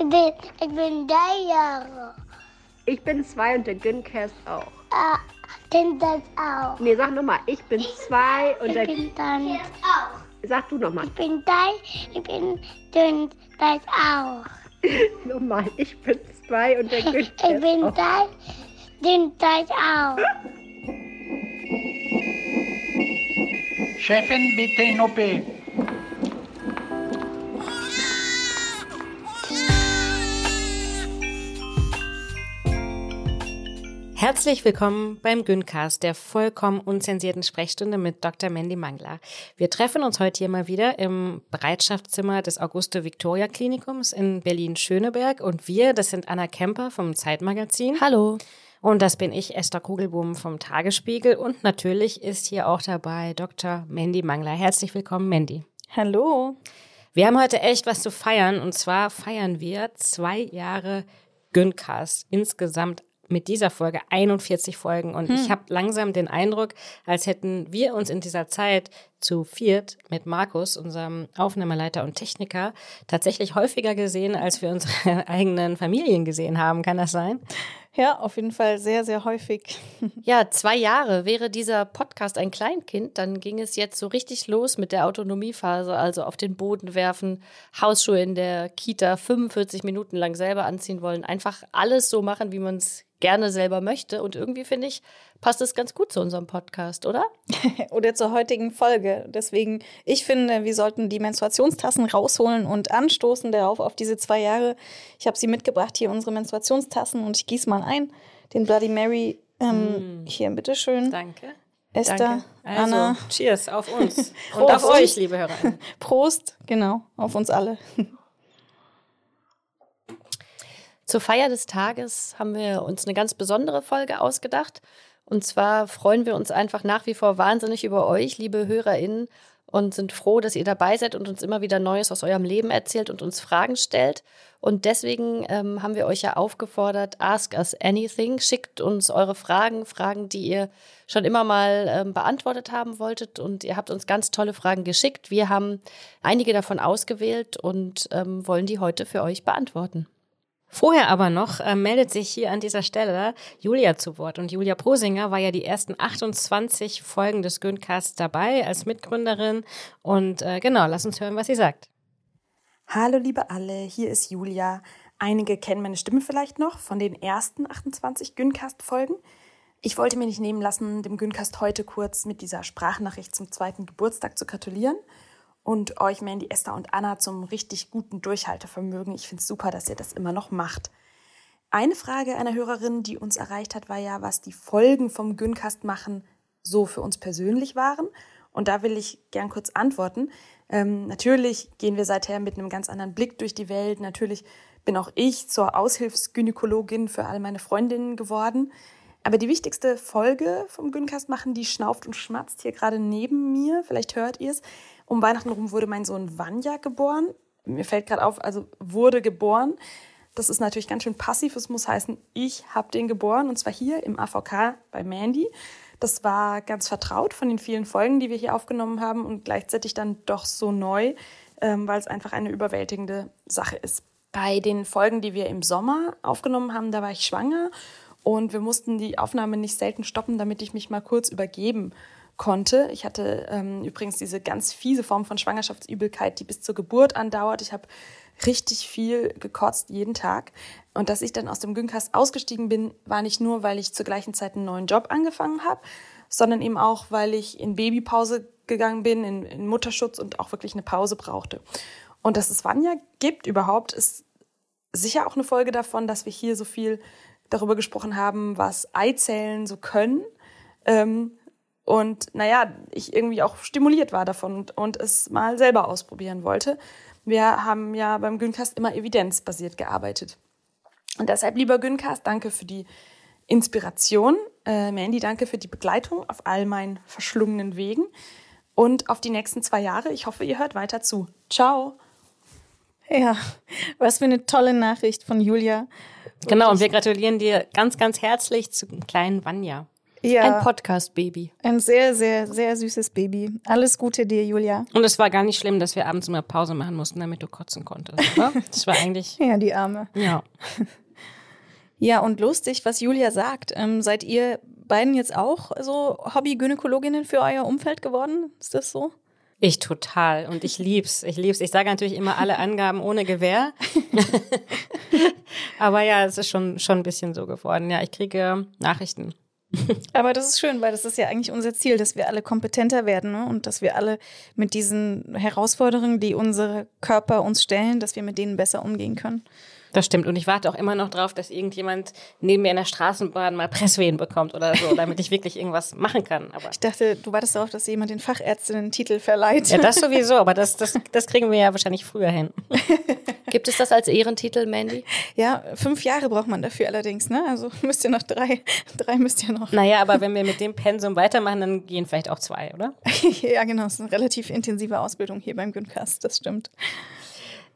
Ich bin, ich bin drei Jahre. Ich bin zwei und der Güncast auch. Ah, denn das auch. Nee, sag nochmal. Ich bin zwei und Ich der. bin dann, Sag du nochmal. ich bin drei, ich bin denn das auch. Nochmal. Ich bin zwei und der Ich Güncast bin auch. drei, denn das auch. Chefin, bitte in OP. Herzlich willkommen beim Güncast, der vollkommen unzensierten Sprechstunde mit Dr. Mandy Mangler. Wir treffen uns heute hier mal wieder im Bereitschaftszimmer des Auguste-Victoria-Klinikums in Berlin-Schöneberg und wir, das sind Anna Kemper vom Zeitmagazin. Hallo. Und das bin ich, Esther Kugelbohm vom Tagesspiegel und natürlich ist hier auch dabei Dr. Mandy Mangler. Herzlich willkommen, Mandy. Hallo. Wir haben heute echt was zu feiern und zwar feiern wir zwei Jahre Güncast. Insgesamt mit dieser Folge 41 Folgen und ich habe langsam den Eindruck, als hätten wir uns in dieser Zeit zu viert mit Markus, unserem Aufnahmeleiter und Techniker, tatsächlich häufiger gesehen, als wir unsere eigenen Familien gesehen haben. Kann das sein? Ja, auf jeden Fall sehr, sehr häufig. Ja, zwei Jahre. Wäre dieser Podcast ein Kleinkind, dann ging es jetzt so richtig los mit der Autonomiephase, also auf den Boden werfen, Hausschuhe in der Kita 45 Minuten lang selber anziehen wollen, einfach alles so machen, wie man es gerne selber möchte. Und irgendwie finde ich, passt es ganz gut zu unserem Podcast, oder? Oder zur heutigen Folge. Deswegen, ich finde, wir sollten die Menstruationstassen rausholen und anstoßen darauf auf diese zwei Jahre. Ich habe sie mitgebracht, hier unsere Menstruationstassen und ich gieße mal ein. Den Bloody Mary. Ähm, Hier, bitteschön. Danke. Esther. Also, Anna, cheers auf uns und auf euch, liebe Hörer. Prost. Genau, auf uns alle. Zur Feier des Tages haben wir uns eine ganz besondere Folge ausgedacht. Und zwar freuen wir uns einfach nach wie vor wahnsinnig über euch, liebe HörerInnen, und sind froh, dass ihr dabei seid und uns immer wieder Neues aus eurem Leben erzählt und uns Fragen stellt. Und deswegen ähm, haben wir euch ja aufgefordert, ask us anything. Schickt uns eure Fragen, Fragen, die ihr schon immer mal ähm, beantwortet haben wolltet. Und ihr habt uns ganz tolle Fragen geschickt. Wir haben einige davon ausgewählt und ähm, wollen die heute für euch beantworten. Vorher aber noch äh, meldet sich hier an dieser Stelle Julia zu Wort. Und Julia Posinger war ja die ersten 28 Folgen des Güncasts dabei als Mitgründerin. Und äh, genau, lass uns hören, was sie sagt. Hallo liebe alle, hier ist Julia. Einige kennen meine Stimme vielleicht noch von den ersten 28 Güncast-Folgen. Ich wollte mir nicht nehmen lassen, dem Güncast heute kurz mit dieser Sprachnachricht zum zweiten Geburtstag zu gratulieren und euch, Mandy, Esther und Anna, zum richtig guten Durchhaltevermögen. Ich finde es super, dass ihr das immer noch macht. Eine Frage einer Hörerin, die uns erreicht hat, war ja, was die Folgen vom Güncast machen so für uns persönlich waren. Und da will ich gern kurz antworten. Ähm, natürlich gehen wir seither mit einem ganz anderen Blick durch die Welt. Natürlich bin auch ich zur Aushilfsgynäkologin für all meine Freundinnen geworden. Aber die wichtigste Folge vom Güncast machen, die schnauft und schmatzt hier gerade neben mir. Vielleicht hört ihr es. Um Weihnachten rum wurde mein Sohn Vanya geboren. Mir fällt gerade auf, also wurde geboren. Das ist natürlich ganz schön passiv. Es muss heißen, ich habe den geboren und zwar hier im AVK bei Mandy. Das war ganz vertraut von den vielen Folgen, die wir hier aufgenommen haben und gleichzeitig dann doch so neu, ähm, weil es einfach eine überwältigende Sache ist. Bei den Folgen, die wir im Sommer aufgenommen haben, da war ich schwanger und wir mussten die Aufnahme nicht selten stoppen, damit ich mich mal kurz übergeben konnte. Ich hatte ähm, übrigens diese ganz fiese Form von Schwangerschaftsübelkeit, die bis zur Geburt andauert. Ich habe richtig viel gekotzt jeden Tag. Und dass ich dann aus dem Güncast ausgestiegen bin, war nicht nur, weil ich zur gleichen Zeit einen neuen Job angefangen habe, sondern eben auch, weil ich in Babypause gegangen bin, in, in Mutterschutz und auch wirklich eine Pause brauchte. Und dass es Vanya gibt überhaupt, ist sicher auch eine Folge davon, dass wir hier so viel darüber gesprochen haben, was Eizellen so können. Ähm, und naja, ich irgendwie auch stimuliert war davon und, und es mal selber ausprobieren wollte. Wir haben ja beim Güncast immer evidenzbasiert gearbeitet. Und deshalb, lieber Güncast, danke für die Inspiration. Äh, Mandy, danke für die Begleitung auf all meinen verschlungenen Wegen. Und auf die nächsten zwei Jahre. Ich hoffe, ihr hört weiter zu. Ciao. Ja, was für eine tolle Nachricht von Julia. Genau, und wir gratulieren dir ganz, ganz herzlich zu kleinen Vanya. Ja, Ein Podcast-Baby. ein sehr, sehr, sehr süßes Baby. Alles Gute dir, Julia. Und es war gar nicht schlimm, dass wir abends immer Pause machen mussten, damit du kotzen konntest. Oder? Das war eigentlich, Ja, die Arme. ja. Ja, und lustig, was Julia sagt. Ähm, seid ihr beiden jetzt auch so Hobby-Gynäkologinnen für euer Umfeld geworden? Ist das so? Ich total. Und ich lieb's. Ich lieb's. Ich sage natürlich immer alle Angaben ohne Gewehr. Aber ja, es ist schon, schon ein bisschen so geworden. Ja, ich kriege Nachrichten. Aber das ist schön, weil das ist ja eigentlich unser Ziel, dass wir alle kompetenter werden ne? und dass wir alle mit diesen Herausforderungen, die unsere Körper uns stellen, dass wir mit denen besser umgehen können. Das stimmt. Und ich warte auch immer noch drauf, dass irgendjemand neben mir in der Straßenbahn mal Presswehen bekommt oder so, damit ich wirklich irgendwas machen kann. Aber Ich dachte, du wartest darauf, dass jemand den Fachärztinnen-Titel verleiht. ja, das sowieso. Aber das, das, das kriegen wir ja wahrscheinlich früher hin. Gibt es das als Ehrentitel, Mandy? Ja, fünf Jahre braucht man dafür allerdings, ne? Also müsst ihr noch drei, drei müsst ihr noch. Naja, aber wenn wir mit dem Pensum weitermachen, dann gehen vielleicht auch zwei, oder? ja, genau, es ist eine relativ intensive Ausbildung hier beim Gyncast, das stimmt.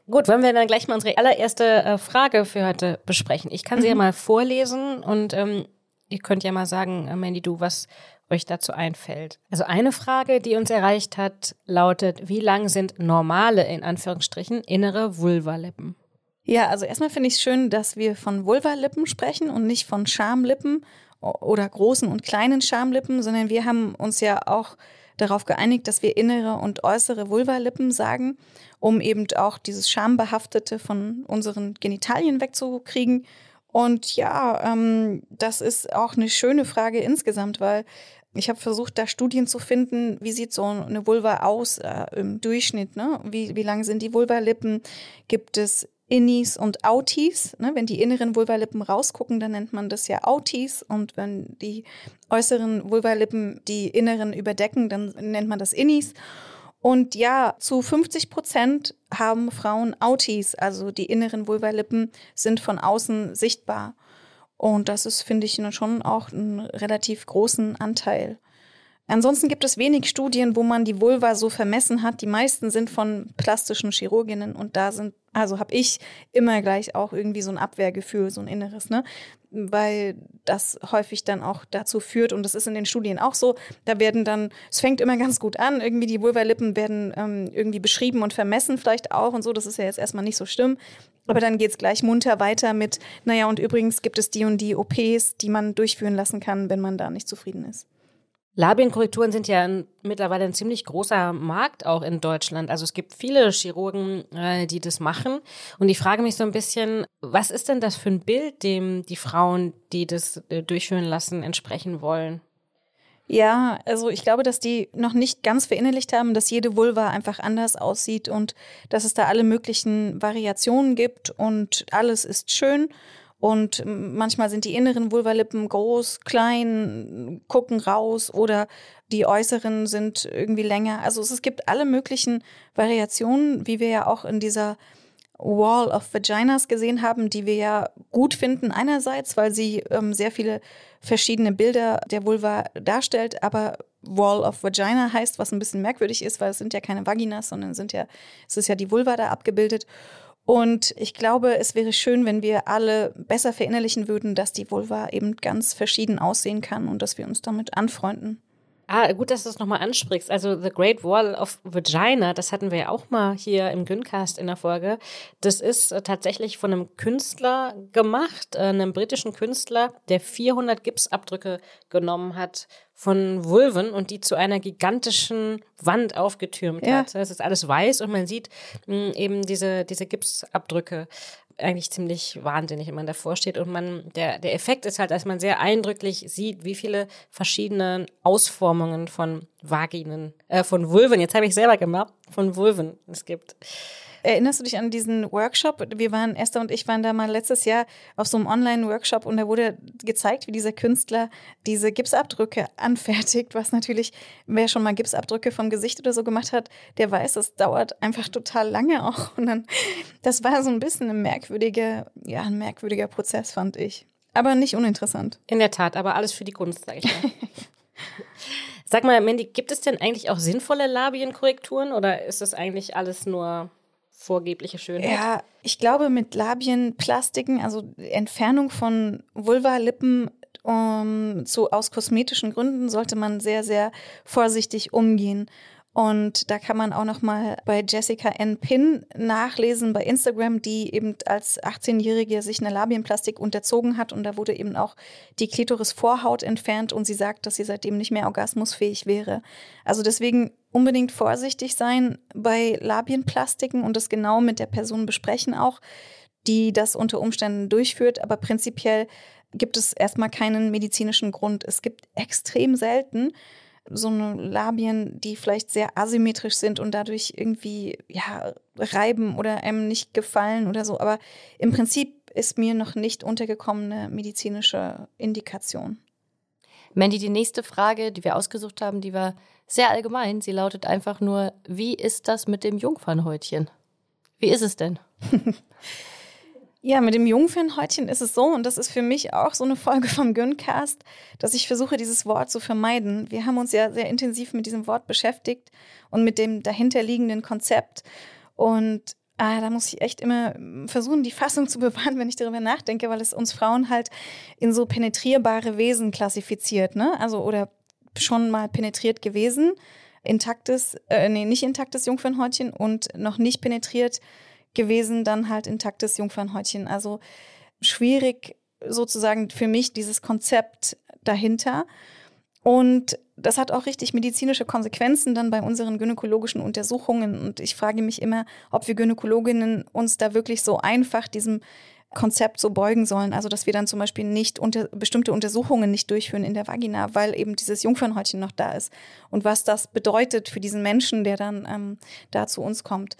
Gut, wollen wir dann gleich mal unsere allererste äh, Frage für heute besprechen. Ich kann sie ja mal vorlesen und ähm, ihr könnt ja mal sagen, äh, Mandy, du, was euch dazu einfällt. Also eine Frage, die uns erreicht hat, lautet, wie lang sind normale, in Anführungsstrichen, innere Vulvalippen? Ja, also erstmal finde ich es schön, dass wir von Vulvalippen sprechen und nicht von Schamlippen oder großen und kleinen Schamlippen, sondern wir haben uns ja auch darauf geeinigt, dass wir innere und äußere Vulvalippen sagen, um eben auch dieses Schambehaftete von unseren Genitalien wegzukriegen. Und ja, ähm, das ist auch eine schöne Frage insgesamt, weil ich habe versucht, da Studien zu finden, wie sieht so eine Vulva aus äh, im Durchschnitt, ne? Wie, wie lang sind die Vulvalippen? Gibt es Innis und Outies? Ne? Wenn die inneren Vulvalippen rausgucken, dann nennt man das ja Outies. Und wenn die äußeren Vulvalippen die inneren überdecken, dann nennt man das Innis. Und ja, zu 50 Prozent haben Frauen Outies, also die inneren Vulvalippen sind von außen sichtbar. Und das ist, finde ich, schon auch einen relativ großen Anteil. Ansonsten gibt es wenig Studien, wo man die Vulva so vermessen hat. Die meisten sind von plastischen Chirurginnen und da sind, also habe ich immer gleich auch irgendwie so ein Abwehrgefühl, so ein inneres, ne? Weil das häufig dann auch dazu führt, und das ist in den Studien auch so, da werden dann, es fängt immer ganz gut an, irgendwie die Vulvalippen werden ähm, irgendwie beschrieben und vermessen vielleicht auch und so, das ist ja jetzt erstmal nicht so schlimm. Aber dann geht's gleich munter weiter mit, naja, und übrigens gibt es die und die OPs, die man durchführen lassen kann, wenn man da nicht zufrieden ist. Labienkorrekturen sind ja mittlerweile ein ziemlich großer Markt auch in Deutschland. Also es gibt viele Chirurgen, äh, die das machen. Und ich frage mich so ein bisschen, was ist denn das für ein Bild, dem die Frauen, die das äh, durchführen lassen, entsprechen wollen? Ja, also ich glaube, dass die noch nicht ganz verinnerlicht haben, dass jede Vulva einfach anders aussieht und dass es da alle möglichen Variationen gibt und alles ist schön. Und manchmal sind die inneren Vulvalippen groß, klein, gucken raus oder die äußeren sind irgendwie länger. Also es gibt alle möglichen Variationen, wie wir ja auch in dieser Wall of Vaginas gesehen haben, die wir ja gut finden einerseits, weil sie ähm, sehr viele verschiedene Bilder der Vulva darstellt, aber Wall of Vagina heißt, was ein bisschen merkwürdig ist, weil es sind ja keine Vaginas, sondern sind ja, es ist ja die Vulva da abgebildet. Und ich glaube, es wäre schön, wenn wir alle besser verinnerlichen würden, dass die Vulva eben ganz verschieden aussehen kann und dass wir uns damit anfreunden. Ah, gut, dass du es nochmal ansprichst. Also The Great Wall of Vagina, das hatten wir ja auch mal hier im Gyncast in der Folge. Das ist äh, tatsächlich von einem Künstler gemacht, äh, einem britischen Künstler, der 400 Gipsabdrücke genommen hat von Vulven und die zu einer gigantischen Wand aufgetürmt Ja. hat. Es ist alles weiß und man sieht mh, eben diese, diese Gipsabdrücke eigentlich ziemlich wahnsinnig, wenn man davor steht. Und man, der, der Effekt ist halt, dass man sehr eindrücklich sieht, wie viele verschiedene Ausformungen von Vaginen, äh, von Vulven, jetzt habe ich selber gemacht, von Vulven es gibt. Erinnerst du dich an diesen Workshop? Wir waren, Esther und ich waren da mal letztes Jahr auf so einem Online-Workshop und da wurde gezeigt, wie dieser Künstler diese Gipsabdrücke anfertigt, was natürlich, wer schon mal Gipsabdrücke vom Gesicht oder so gemacht hat, der weiß, das dauert einfach total lange auch. Und dann, das war so ein bisschen ein merkwürdiger, ja, ein merkwürdiger Prozess, fand ich. Aber nicht uninteressant. In der Tat, aber alles für die Kunst, sage ich mal. Sag mal, Mandy, gibt es denn eigentlich auch sinnvolle Labienkorrekturen oder ist das eigentlich alles nur vorgebliche Schönheit? Ja, ich glaube, mit Labienplastiken, also Entfernung von Vulva-Lippen um, zu, aus kosmetischen Gründen sollte man sehr, sehr vorsichtig umgehen. Und da kann man auch noch mal bei Jessica N. Pin nachlesen bei Instagram, die eben als 18-Jährige sich eine Labienplastik unterzogen hat und da wurde eben auch die Klitorisvorhaut entfernt und sie sagt, dass sie seitdem nicht mehr orgasmusfähig wäre. Also deswegen unbedingt vorsichtig sein bei Labienplastiken und das genau mit der Person besprechen auch, die das unter Umständen durchführt, aber prinzipiell gibt es erstmal keinen medizinischen Grund. Es gibt extrem selten so eine Labien, die vielleicht sehr asymmetrisch sind und dadurch irgendwie ja reiben oder einem nicht gefallen oder so. Aber im Prinzip ist mir noch nicht untergekommen eine medizinische Indikation. Mandy, die nächste Frage, die wir ausgesucht haben, die war sehr allgemein. Sie lautet einfach nur: Wie ist das mit dem Jungfernhäutchen? Wie ist es denn? Ja, mit dem Jungfernhäutchen ist es so, und das ist für mich auch so eine Folge vom Gyncast, dass ich versuche, dieses Wort zu vermeiden. Wir haben uns ja sehr intensiv mit diesem Wort beschäftigt und mit dem dahinterliegenden Konzept. Und ah, da muss ich echt immer versuchen, die Fassung zu bewahren, wenn ich darüber nachdenke, weil es uns Frauen halt in so penetrierbare Wesen klassifiziert, ne? Also, oder schon mal penetriert gewesen, intaktes, äh, nee, nicht intaktes Jungfernhäutchen und noch nicht penetriert gewesen, dann halt intaktes Jungfernhäutchen. Also schwierig sozusagen für mich dieses Konzept dahinter. Und das hat auch richtig medizinische Konsequenzen dann bei unseren gynäkologischen Untersuchungen. Und ich frage mich immer, ob wir Gynäkologinnen uns da wirklich so einfach diesem Konzept so beugen sollen. Also, dass wir dann zum Beispiel nicht unter, bestimmte Untersuchungen nicht durchführen in der Vagina, weil eben dieses Jungfernhäutchen noch da ist. Und was das bedeutet für diesen Menschen, der dann ähm, da zu uns kommt.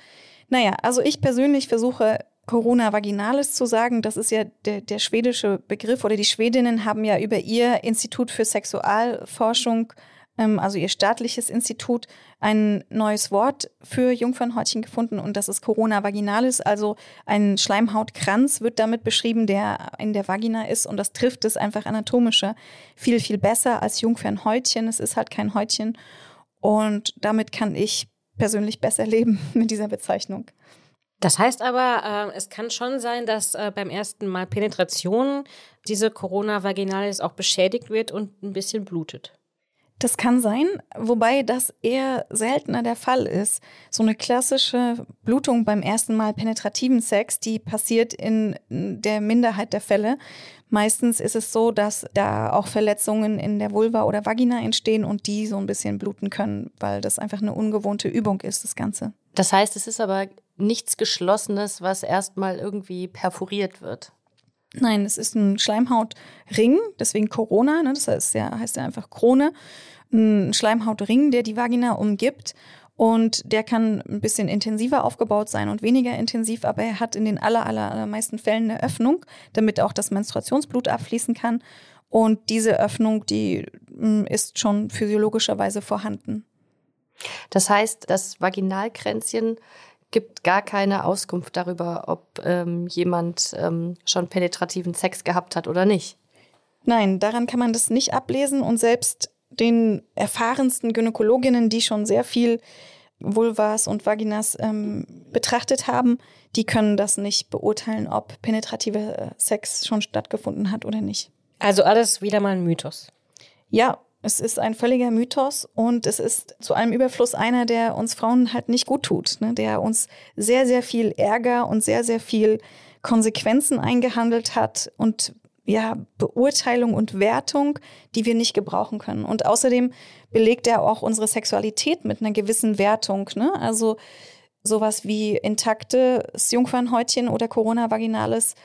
Naja, also ich persönlich versuche Corona vaginalis zu sagen. Das ist ja der, der schwedische Begriff oder die Schwedinnen haben ja über ihr Institut für Sexualforschung, ähm, also ihr staatliches Institut, ein neues Wort für Jungfernhäutchen gefunden und das ist Corona vaginalis, also ein Schleimhautkranz wird damit beschrieben, der in der Vagina ist und das trifft es einfach anatomischer viel, viel besser als Jungfernhäutchen. Es ist halt kein Häutchen und damit kann ich persönlich besser leben mit dieser Bezeichnung. Das heißt aber, äh, es kann schon sein, dass äh, beim ersten Mal Penetration diese Corona vaginalis auch beschädigt wird und ein bisschen blutet. Das kann sein, wobei das eher seltener der Fall ist. So eine klassische Blutung beim ersten Mal penetrativen Sex, die passiert in der Minderheit der Fälle. Meistens ist es so, dass da auch Verletzungen in der Vulva oder Vagina entstehen und die so ein bisschen bluten können, weil das einfach eine ungewohnte Übung ist, das Ganze. Das heißt, es ist aber nichts Geschlossenes, was erstmal irgendwie perforiert wird. Nein, es ist ein Schleimhautring, deswegen Corona, ne? das heißt ja, heißt ja einfach Krone. Ein Schleimhautring, der die Vagina umgibt. Und der kann ein bisschen intensiver aufgebaut sein und weniger intensiv, aber er hat in den aller, aller, allermeisten Fällen eine Öffnung, damit auch das Menstruationsblut abfließen kann. Und diese Öffnung, die mm, ist schon physiologischerweise vorhanden. Das heißt, das Vaginalkränzchen gibt gar keine Auskunft darüber, ob ähm, jemand ähm, schon penetrativen Sex gehabt hat oder nicht. Nein, daran kann man das nicht ablesen und selbst den erfahrensten Gynäkologinnen, die schon sehr viel Vulvas und Vaginas ähm, betrachtet haben, die können das nicht beurteilen, ob penetrativer äh, Sex schon stattgefunden hat oder nicht. Also alles wieder mal ein Mythos. Ja, es ist ein völliger Mythos und es ist zu einem Überfluss einer, der uns Frauen halt nicht gut tut, ne? der uns sehr, sehr viel Ärger und sehr, sehr viel Konsequenzen eingehandelt hat und ja, Beurteilung und Wertung, die wir nicht gebrauchen können. Und außerdem belegt er auch unsere Sexualität mit einer gewissen Wertung. Ne? Also sowas wie intaktes Jungfernhäutchen oder Corona vaginalis,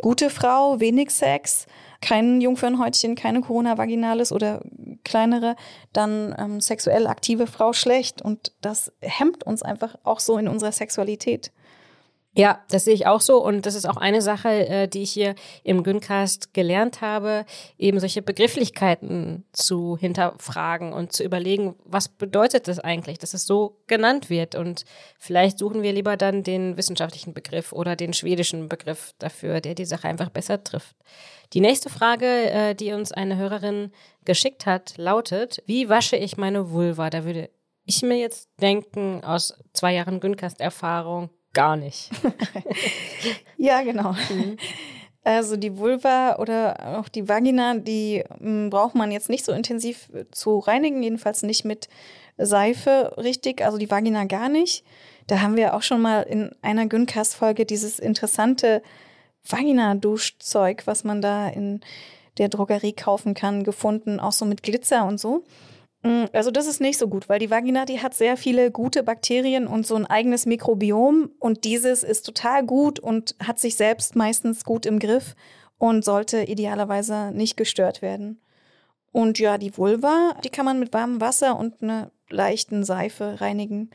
gute Frau, wenig Sex kein Jungfernhäutchen, keine Corona vaginalis oder kleinere, dann ähm, sexuell aktive Frau schlecht. Und das hemmt uns einfach auch so in unserer Sexualität. Ja, das sehe ich auch so und das ist auch eine Sache, äh, die ich hier im Güncast gelernt habe, eben solche Begrifflichkeiten zu hinterfragen und zu überlegen, was bedeutet das eigentlich, dass es so genannt wird und vielleicht suchen wir lieber dann den wissenschaftlichen Begriff oder den schwedischen Begriff dafür, der die Sache einfach besser trifft. Die nächste Frage, äh, die uns eine Hörerin geschickt hat, lautet, wie wasche ich meine Vulva? Da würde ich mir jetzt denken, aus zwei Jahren Güncast-Erfahrung, gar nicht. ja, genau. Also die Vulva oder auch die Vagina, die m, braucht man jetzt nicht so intensiv zu reinigen, jedenfalls nicht mit Seife richtig, also die Vagina gar nicht. Da haben wir auch schon mal in einer Güncast-Folge dieses interessante Vagina-Duschzeug, was man da in der Drogerie kaufen kann, gefunden, auch so mit Glitzer und so. Mm, Also das ist nicht so gut, weil die Vagina, die hat sehr viele gute Bakterien und so ein eigenes Mikrobiom und dieses ist total gut und hat sich selbst meistens gut im Griff und sollte idealerweise nicht gestört werden. Und ja, die Vulva, die kann man mit warmem Wasser und einer leichten Seife reinigen.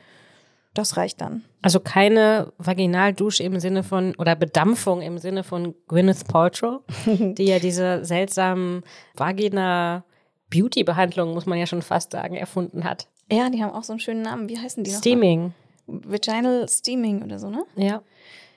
Das reicht dann. Also keine Vaginaldusche im Sinne von, oder Bedampfung im Sinne von Gwyneth Paltrow, die ja diese seltsamen Vagina-Beauty-Behandlungen, muss man ja schon fast sagen, erfunden hat. Ja, die haben auch so einen schönen Namen. Wie heißen die noch? Steaming. Vaginal Steaming oder so, ne? Ja.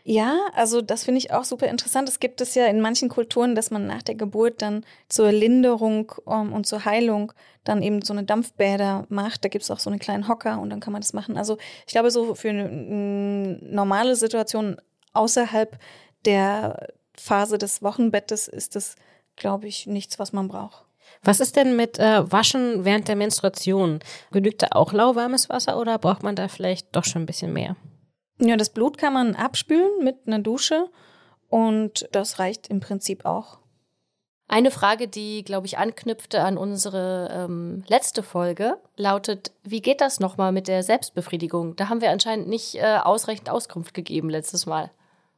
Ja, also das finde ich auch super interessant. Es gibt es ja in manchen Kulturen, dass man nach der Geburt dann zur Linderung ähm, und zur Heilung dann eben so eine Dampfbäder macht. Da gibt es auch so einen kleinen Hocker und dann kann man das machen. Also ich glaube, so für eine mm, normale Situation außerhalb der Phase des Wochenbettes ist das, glaube ich, nichts, was man braucht. Was ist denn mit äh, Waschen während der Menstruation? Genügt da auch lauwarmes Wasser oder braucht man da vielleicht doch schon ein bisschen mehr? Ja, das Blut kann man abspülen mit einer Dusche und das reicht im Prinzip auch. Eine Frage, die, glaube ich, anknüpfte an unsere ähm, letzte Folge, lautet, wie geht das nochmal mit der Selbstbefriedigung? Da haben wir anscheinend nicht äh, ausreichend Auskunft gegeben letztes Mal.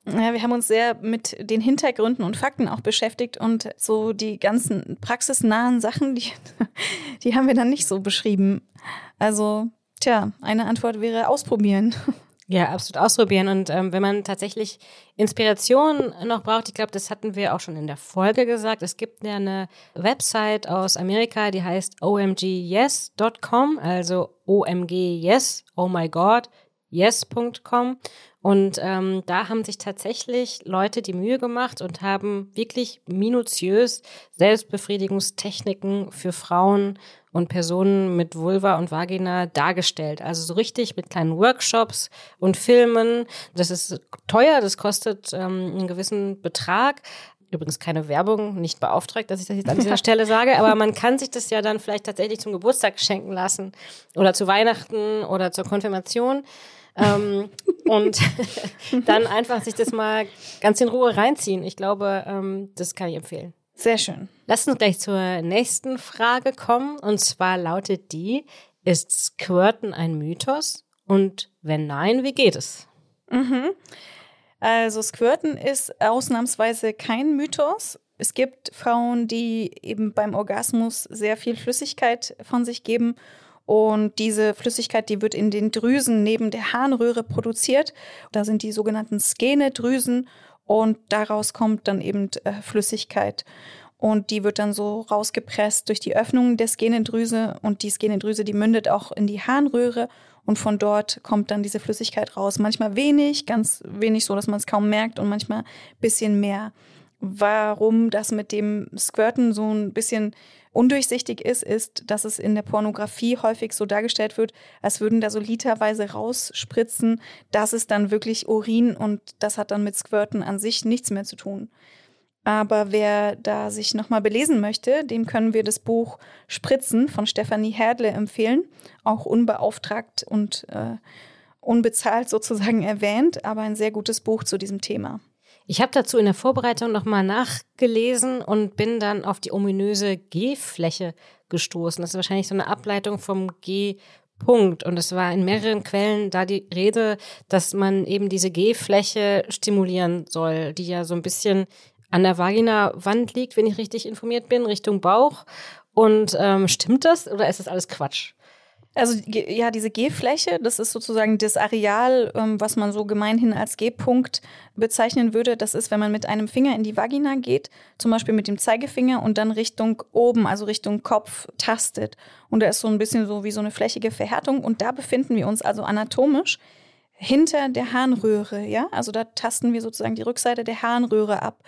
Ja, wir haben uns sehr mit den Hintergründen und Fakten auch beschäftigt und so die ganzen praxisnahen Sachen, die, die haben wir dann nicht so beschrieben. Also, tja, eine Antwort wäre ausprobieren. Ja, absolut ausprobieren. Und ähm, wenn man tatsächlich Inspiration noch braucht, ich glaube, das hatten wir auch schon in der Folge gesagt. Es gibt ja eine Website aus Amerika, die heißt omgyes.com, also omg yes, oh my god, yes.com. Und ähm, da haben sich tatsächlich Leute die Mühe gemacht und haben wirklich minutiös Selbstbefriedigungstechniken für Frauen und Personen mit Vulva und Vagina dargestellt. Also so richtig mit kleinen Workshops und Filmen. Das ist teuer, das kostet ähm, einen gewissen Betrag. Übrigens keine Werbung, nicht beauftragt, dass ich das jetzt an dieser Stelle sage, aber man kann sich das ja dann vielleicht tatsächlich zum Geburtstag schenken lassen oder zu Weihnachten oder zur Konfirmation. Ähm, und dann einfach sich das mal ganz in Ruhe reinziehen. Ich glaube, ähm, das kann ich empfehlen. Sehr schön. Lass uns gleich zur nächsten Frage kommen. Und zwar lautet die, ist Squirten ein Mythos? Und wenn nein, wie geht es? Mhm. Also Squirten ist ausnahmsweise kein Mythos. Es gibt Frauen, die eben beim Orgasmus sehr viel Flüssigkeit von sich geben. Und diese Flüssigkeit, die wird in den Drüsen neben der Harnröhre produziert. Da sind die sogenannten Skenedrüsen und daraus kommt dann eben äh, Flüssigkeit. Und die wird dann so rausgepresst durch die Öffnung der Skenedrüse. Und die Skenedrüse, die mündet auch in die Harnröhre. Und von dort kommt dann diese Flüssigkeit raus. Manchmal wenig, ganz wenig, so dass man es kaum merkt. Und manchmal ein bisschen mehr. Warum das mit dem Squirten so ein bisschen undurchsichtig ist, ist, dass es in der Pornografie häufig so dargestellt wird, als würden da so literweise rausspritzen. Das ist dann wirklich Urin und das hat dann mit Squirten an sich nichts mehr zu tun. Aber wer da sich nochmal belesen möchte, dem können wir das Buch Spritzen von Stefanie Herdle empfehlen. Auch unbeauftragt und äh, unbezahlt sozusagen erwähnt, aber ein sehr gutes Buch zu diesem Thema. Ich habe dazu in der Vorbereitung nochmal nachgelesen und bin dann auf die ominöse G-Fläche gestoßen. Das ist wahrscheinlich so eine Ableitung vom G-Punkt. Und es war in mehreren Quellen da die Rede, dass man eben diese G-Fläche stimulieren soll, die ja so ein bisschen an der Vagina-Wand liegt, wenn ich richtig informiert bin, Richtung Bauch. Und ähm, stimmt das oder ist das alles Quatsch? Also ja, diese G-Fläche, das ist sozusagen das Areal, ähm, was man so gemeinhin als G-Punkt bezeichnen würde. Das ist, wenn man mit einem Finger in die Vagina geht, zum Beispiel mit dem Zeigefinger und dann Richtung oben, also Richtung Kopf tastet. Und da ist so ein bisschen so wie so eine flächige Verhärtung. Und da befinden wir uns also anatomisch hinter der Harnröhre, ja. Also da tasten wir sozusagen die Rückseite der Harnröhre ab.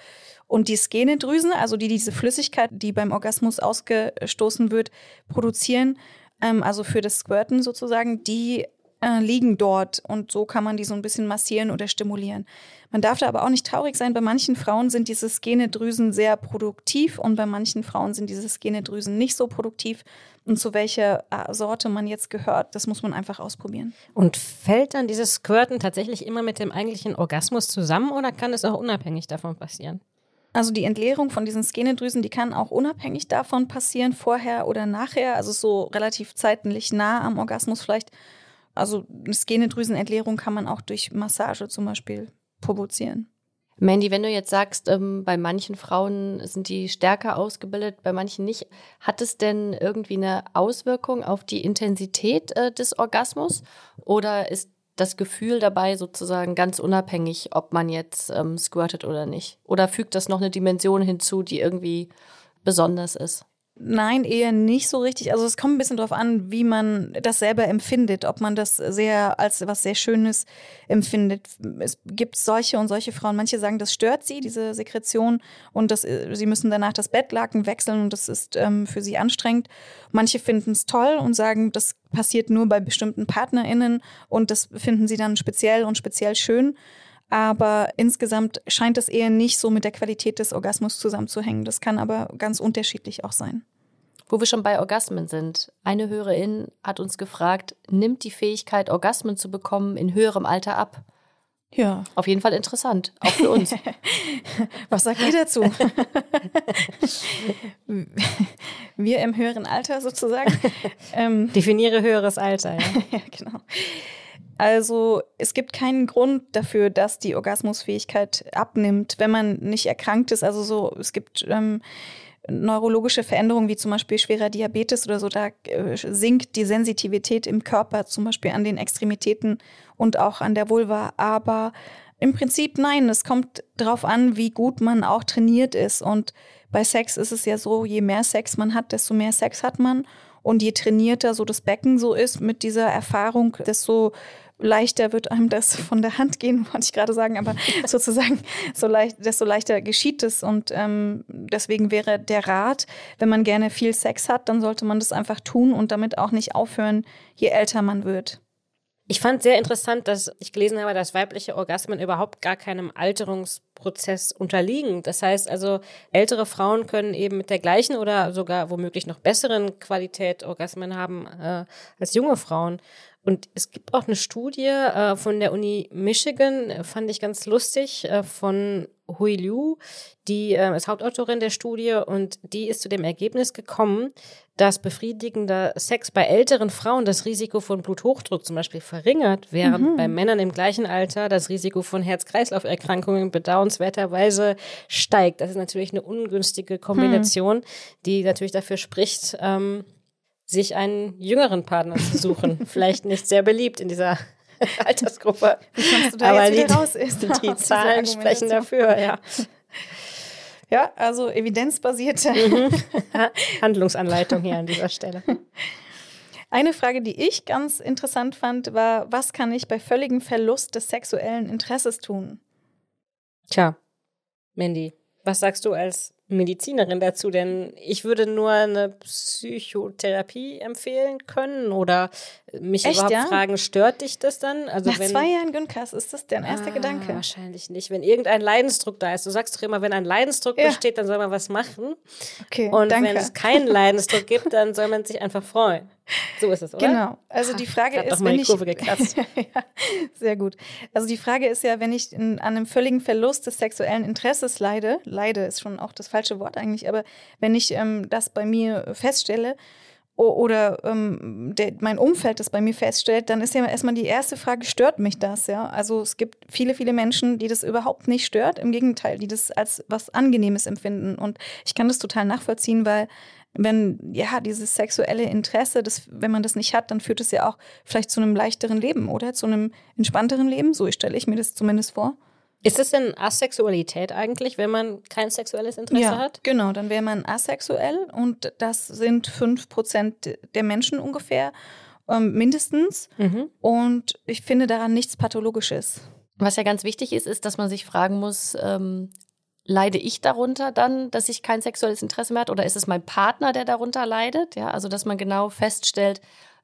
Und die Skenedrüsen, also die diese Flüssigkeit, die beim Orgasmus ausgestoßen wird, produzieren, ähm, also für das Squirten sozusagen, die äh, liegen dort und so kann man die so ein bisschen massieren oder stimulieren. Man darf da aber auch nicht traurig sein. Bei manchen Frauen sind diese Skenedrüsen sehr produktiv und bei manchen Frauen sind diese Skenedrüsen nicht so produktiv. Und zu welcher äh, Sorte man jetzt gehört, das muss man einfach ausprobieren. Und fällt dann dieses Squirten tatsächlich immer mit dem eigentlichen Orgasmus zusammen oder kann es auch unabhängig davon passieren? Also die Entleerung von diesen Skenedrüsen, die kann auch unabhängig davon passieren, vorher oder nachher, also so relativ zeitlich nah am Orgasmus vielleicht. Also eine Skenedrüsenentleerung kann man auch durch Massage zum Beispiel provozieren. Mandy, wenn du jetzt sagst, ähm, bei manchen Frauen sind die stärker ausgebildet, bei manchen nicht, hat es denn irgendwie eine Auswirkung auf die Intensität äh, des Orgasmus? Oder ist das Gefühl dabei sozusagen ganz unabhängig, ob man jetzt ähm, squirtet oder nicht? Oder fügt das noch eine Dimension hinzu, die irgendwie besonders ist? Nein, eher nicht so richtig. Also es kommt ein bisschen darauf an, wie man das selber empfindet, ob man das sehr als was sehr Schönes empfindet. Es gibt solche und solche Frauen. Manche sagen, das stört sie, diese Sekretion, und das, sie müssen danach das Bettlaken wechseln und das ist ähm, für sie anstrengend. Manche finden es toll und sagen, das passiert nur bei bestimmten PartnerInnen und das finden sie dann speziell und speziell schön. Aber insgesamt scheint es eher nicht so mit der Qualität des Orgasmus zusammenzuhängen. Das kann aber ganz unterschiedlich auch sein. Wo wir schon bei Orgasmen sind. Eine Hörerin hat uns gefragt, nimmt die Fähigkeit, Orgasmen zu bekommen, in höherem Alter ab? Ja. Auf jeden Fall interessant, auch für uns. Was sagt ihr dazu? Wir im höheren Alter sozusagen. Ähm, Definiere höheres Alter. Ja, ja genau. Also es gibt keinen Grund dafür, dass die Orgasmusfähigkeit abnimmt, wenn man nicht erkrankt ist. Also so, es gibt ähm, neurologische Veränderungen wie zum Beispiel schwerer Diabetes oder so, da äh, sinkt die Sensitivität im Körper, zum Beispiel an den Extremitäten und auch an der Vulva. Aber im Prinzip nein, es kommt darauf an, wie gut man auch trainiert ist. Und bei Sex ist es ja so, je mehr Sex man hat, desto mehr Sex hat man. Und je trainierter so das Becken so ist mit dieser Erfahrung, desto leichter wird einem das von der Hand gehen, wollte ich gerade sagen, aber sozusagen, so leicht, desto leichter geschieht es. Und ähm, deswegen wäre der Rat, wenn man gerne viel Sex hat, dann sollte man das einfach tun und damit auch nicht aufhören, je älter man wird. Ich fand sehr interessant, dass ich gelesen habe, dass weibliche Orgasmen überhaupt gar keinem Alterungsprozess unterliegen. Das heißt also, ältere Frauen können eben mit der gleichen oder sogar womöglich noch besseren Qualität Orgasmen haben äh, als junge Frauen. Und es gibt auch eine Studie äh, von der Uni Michigan, äh, fand ich ganz lustig, äh, von Hui Liu, die äh, ist Hauptautorin der Studie und die ist zu dem Ergebnis gekommen, dass befriedigender Sex bei älteren Frauen das Risiko von Bluthochdruck zum Beispiel verringert, während mhm. bei Männern im gleichen Alter das Risiko von Herz-Kreislauf-Erkrankungen bedauernswerterweise steigt. Das ist natürlich eine ungünstige Kombination, mhm. die natürlich dafür spricht, ähm, sich einen jüngeren Partner zu suchen. Vielleicht nicht sehr beliebt in dieser Altersgruppe. Wie du da Aber? Ist die Zahlen sprechen dafür, ja. Ja, also evidenzbasierte mhm. Handlungsanleitung hier an dieser Stelle. Eine Frage, die ich ganz interessant fand, war, was kann ich bei völligem Verlust des sexuellen Interesses tun? Tja, Mandy, was sagst du als Medizinerin dazu, denn ich würde nur eine Psychotherapie empfehlen können oder mich Echt, überhaupt ja? fragen, stört dich das dann? Also Nach wenn, zwei Jahren Günkas ist das dein erster ah, Gedanke? Wahrscheinlich nicht. Wenn irgendein Leidensdruck da ist, du sagst doch immer, wenn ein Leidensdruck ja. besteht, dann soll man was machen. Okay, Und danke. wenn es keinen Leidensdruck gibt, dann soll man sich einfach freuen. So ist es, oder? Genau. Also die Frage ich ist, wenn ich Kurve gekratzt. ja, sehr gut. Also die Frage ist ja, wenn ich in, an einem völligen Verlust des sexuellen Interesses leide, leide ist schon auch das falsche Wort eigentlich, aber wenn ich ähm, das bei mir feststelle oder ähm, der, mein Umfeld das bei mir feststellt, dann ist ja erstmal die erste Frage, stört mich das? Ja, also es gibt viele, viele Menschen, die das überhaupt nicht stört. Im Gegenteil, die das als was Angenehmes empfinden. Und ich kann das total nachvollziehen, weil wenn, ja, dieses sexuelle Interesse, das, wenn man das nicht hat, dann führt es ja auch vielleicht zu einem leichteren Leben, oder? Zu einem entspannteren Leben. So stelle ich mir das zumindest vor. Ist es denn Asexualität eigentlich, wenn man kein sexuelles Interesse ja, hat? Genau, dann wäre man asexuell und das sind 5% der Menschen ungefähr, ähm, mindestens. Mhm. Und ich finde daran nichts Pathologisches. Was ja ganz wichtig ist, ist, dass man sich fragen muss, ähm, leide ich darunter dann, dass ich kein sexuelles Interesse mehr hat oder ist es mein Partner, der darunter leidet? Ja, also dass man genau feststellt,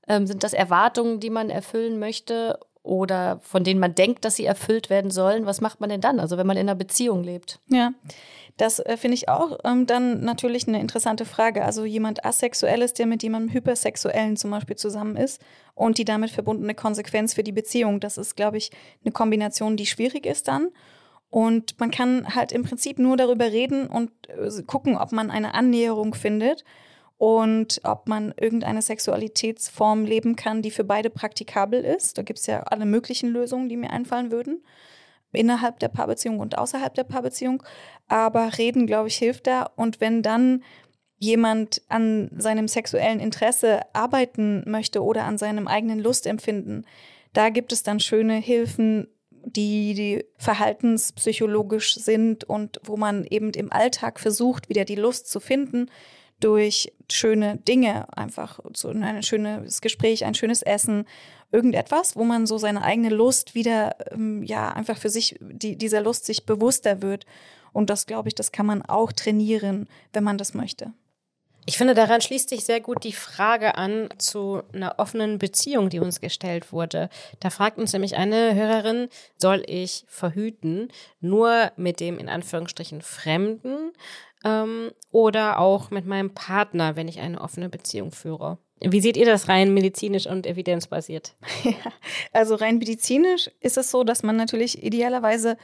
Ähm, sind das Erwartungen, die man erfüllen möchte oder von denen man denkt, dass sie erfüllt werden sollen? Was macht man denn dann? Also wenn man in einer Beziehung lebt? Ja, das äh, finde ich auch ähm, dann natürlich eine interessante Frage. Also jemand Asexuelles, der mit jemandem Hypersexuellen zum Beispiel zusammen ist und die damit verbundene Konsequenz für die Beziehung, das ist, glaube ich, eine Kombination, die schwierig ist dann. Und man kann halt im Prinzip nur darüber reden und äh, gucken, ob man eine Annäherung findet und ob man irgendeine Sexualitätsform leben kann, die für beide praktikabel ist. Da gibt es ja alle möglichen Lösungen, die mir einfallen würden, innerhalb der Paarbeziehung und außerhalb der Paarbeziehung. Aber reden, glaube ich, hilft da. Und wenn dann jemand an seinem sexuellen Interesse arbeiten möchte oder an seinem eigenen Lustempfinden, da gibt es dann schöne Hilfen, die, die verhaltenspsychologisch sind und wo man eben im Alltag versucht, wieder die Lust zu finden durch schöne Dinge, einfach so ein schönes Gespräch, ein schönes Essen, irgendetwas, wo man so seine eigene Lust wieder, ähm, ja, einfach für sich, die, dieser Lust sich bewusster wird. Und das, glaube ich, das kann man auch trainieren, wenn man das möchte. Ich finde, daran schließt sich sehr gut die Frage an zu einer offenen Beziehung, die uns gestellt wurde. Da fragt uns nämlich eine Hörerin, soll ich verhüten, nur mit dem in Anführungsstrichen Fremden ähm, oder auch mit meinem Partner, wenn ich eine offene Beziehung führe? Wie seht ihr das rein medizinisch und evidenzbasiert? Ja, also rein medizinisch ist es so, dass man natürlich idealerweise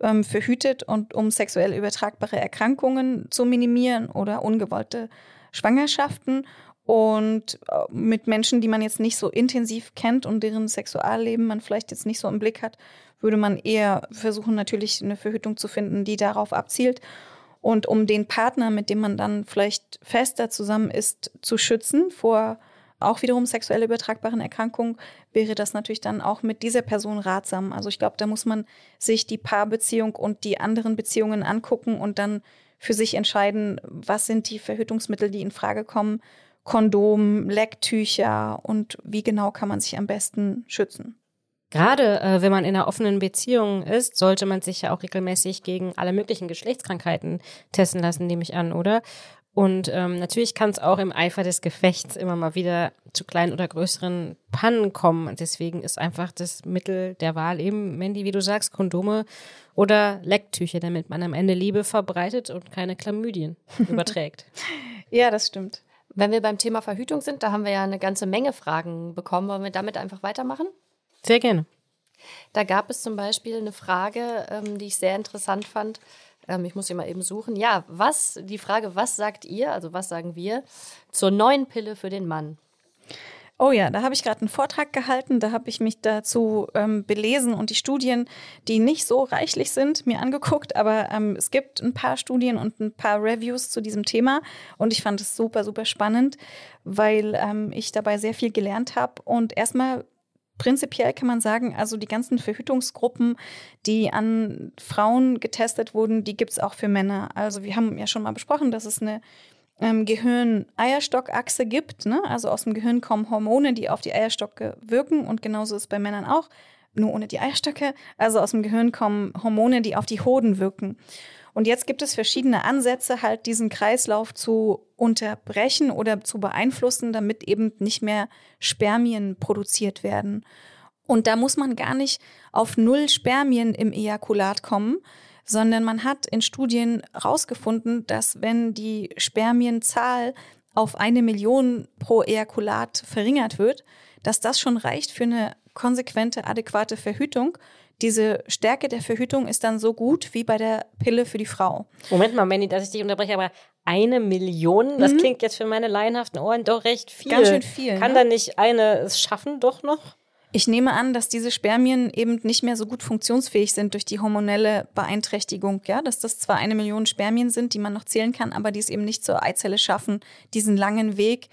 ähm, verhütet und um sexuell übertragbare Erkrankungen zu minimieren oder ungewollte Schwangerschaften und äh, mit Menschen, die man jetzt nicht so intensiv kennt und deren Sexualleben man vielleicht jetzt nicht so im Blick hat, würde man eher versuchen, natürlich eine Verhütung zu finden, die darauf abzielt. Und um den Partner, mit dem man dann vielleicht fester zusammen ist, zu schützen vor auch wiederum sexuell übertragbaren Erkrankungen, wäre das natürlich dann auch mit dieser Person ratsam. Also ich glaube, da muss man sich die Paarbeziehung und die anderen Beziehungen angucken und dann für sich entscheiden, was sind die Verhütungsmittel, die in Frage kommen, Kondom, Lecktücher und wie genau kann man sich am besten schützen. Gerade äh, wenn man in einer offenen Beziehung ist, sollte man sich ja auch regelmäßig gegen alle möglichen Geschlechtskrankheiten testen lassen, nehme ich an, oder? Und ähm, natürlich kann es auch im Eifer des Gefechts immer mal wieder zu kleinen oder größeren Pannen kommen. Deswegen ist einfach das Mittel der Wahl eben, Mandy, wie du sagst, Kondome oder Lecktücher, damit man am Ende Liebe verbreitet und keine Chlamydien überträgt. ja, das stimmt. Wenn wir beim Thema Verhütung sind, da haben wir ja eine ganze Menge Fragen bekommen. Wollen wir damit einfach weitermachen? Sehr gerne. Da gab es zum Beispiel eine Frage, ähm, die ich sehr interessant fand. Ähm, ich muss sie mal eben suchen. Ja, was, die Frage, was sagt ihr, also was sagen wir zur neuen Pille für den Mann? Oh ja, da habe ich gerade einen Vortrag gehalten, da habe ich mich dazu ähm, belesen und die Studien, die nicht so reichlich sind, mir angeguckt, aber ähm, es gibt ein paar Studien und ein paar Reviews zu diesem Thema und ich fand es super, super spannend, weil ähm, ich dabei sehr viel gelernt habe und erstmal prinzipiell kann man sagen, also die ganzen Verhütungsgruppen, die an Frauen getestet wurden, die gibt es auch für Männer. Also wir haben ja schon mal besprochen, dass es eine ähm, Gehirn-Eierstock-Achse gibt. Ne? Also aus dem Gehirn kommen Hormone, die auf die Eierstöcke wirken und genauso ist es bei Männern auch, nur ohne die Eierstöcke. Also aus dem Gehirn kommen Hormone, die auf die Hoden wirken. Und jetzt gibt es verschiedene Ansätze, halt diesen Kreislauf zu unterbrechen oder zu beeinflussen, damit eben nicht mehr Spermien produziert werden. Und da muss man gar nicht auf null Spermien im Ejakulat kommen, sondern man hat in Studien herausgefunden, dass wenn die Spermienzahl auf eine Million pro Ejakulat verringert wird, dass das schon reicht für eine konsequente, adäquate Verhütung. Diese Stärke der Verhütung ist dann so gut wie bei der Pille für die Frau. Moment mal, Manny, dass ich dich unterbreche, aber eine Million, das mhm. klingt jetzt für meine laienhaften Ohren doch recht viel. Ganz schön viel. Kann ne? da nicht eine es schaffen, doch noch? Ich nehme an, dass diese Spermien eben nicht mehr so gut funktionsfähig sind durch die hormonelle Beeinträchtigung. Ja, dass das zwar eine Million Spermien sind, die man noch zählen kann, aber die es eben nicht zur Eizelle schaffen. Diesen langen Weg,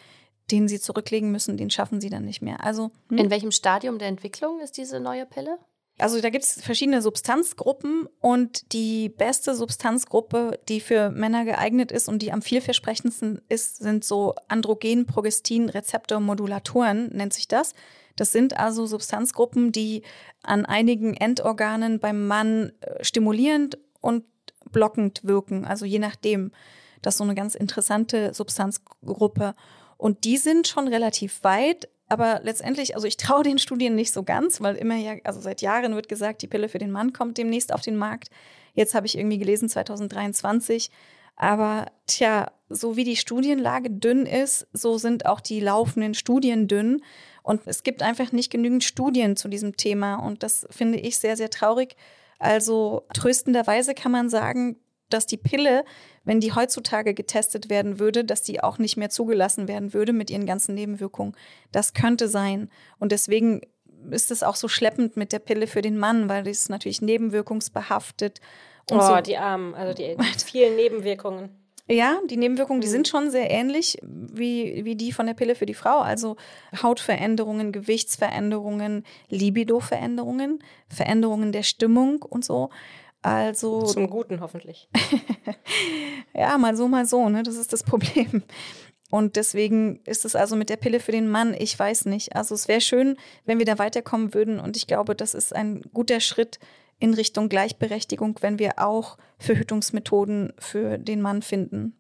den sie zurücklegen müssen, den schaffen sie dann nicht mehr. Also hm? in welchem Stadium der Entwicklung ist diese neue Pille? Also da gibt es verschiedene Substanzgruppen und die beste Substanzgruppe, die für Männer geeignet ist und die am vielversprechendsten ist, sind so Androgen-Progestin-Rezeptor-Modulatoren, nennt sich das. Das sind also Substanzgruppen, die an einigen Endorganen beim Mann äh, stimulierend und blockend wirken. Also je nachdem. Das ist so eine ganz interessante Substanzgruppe. Und die sind schon relativ weit. Aber letztendlich, also ich traue den Studien nicht so ganz, weil immer ja, also seit Jahren wird gesagt, die Pille für den Mann kommt demnächst auf den Markt. Jetzt habe ich irgendwie gelesen 2023. Aber tja, so wie die Studienlage dünn ist, so sind auch die laufenden Studien dünn. Und es gibt einfach nicht genügend Studien zu diesem Thema. Und das finde ich sehr, sehr traurig. Also tröstenderweise kann man sagen, dass die Pille, wenn die heutzutage getestet werden würde, dass die auch nicht mehr zugelassen werden würde mit ihren ganzen Nebenwirkungen. Das könnte sein. Und deswegen ist es auch so schleppend mit der Pille für den Mann, weil die ist natürlich nebenwirkungsbehaftet. Und oh, so. die Armen, also die, die vielen Nebenwirkungen. Ja, die Nebenwirkungen, die mhm. sind schon sehr ähnlich wie, wie die von der Pille für die Frau. Also Hautveränderungen, Gewichtsveränderungen, Libidoveränderungen, Veränderungen der Stimmung und so. Also. Zum Guten hoffentlich. ja, mal so, mal so, ne? Das ist das Problem. Und deswegen ist es also mit der Pille für den Mann, ich weiß nicht. Also es wäre schön, wenn wir da weiterkommen würden. Und ich glaube, das ist ein guter Schritt in Richtung Gleichberechtigung, wenn wir auch Verhütungsmethoden für den Mann finden.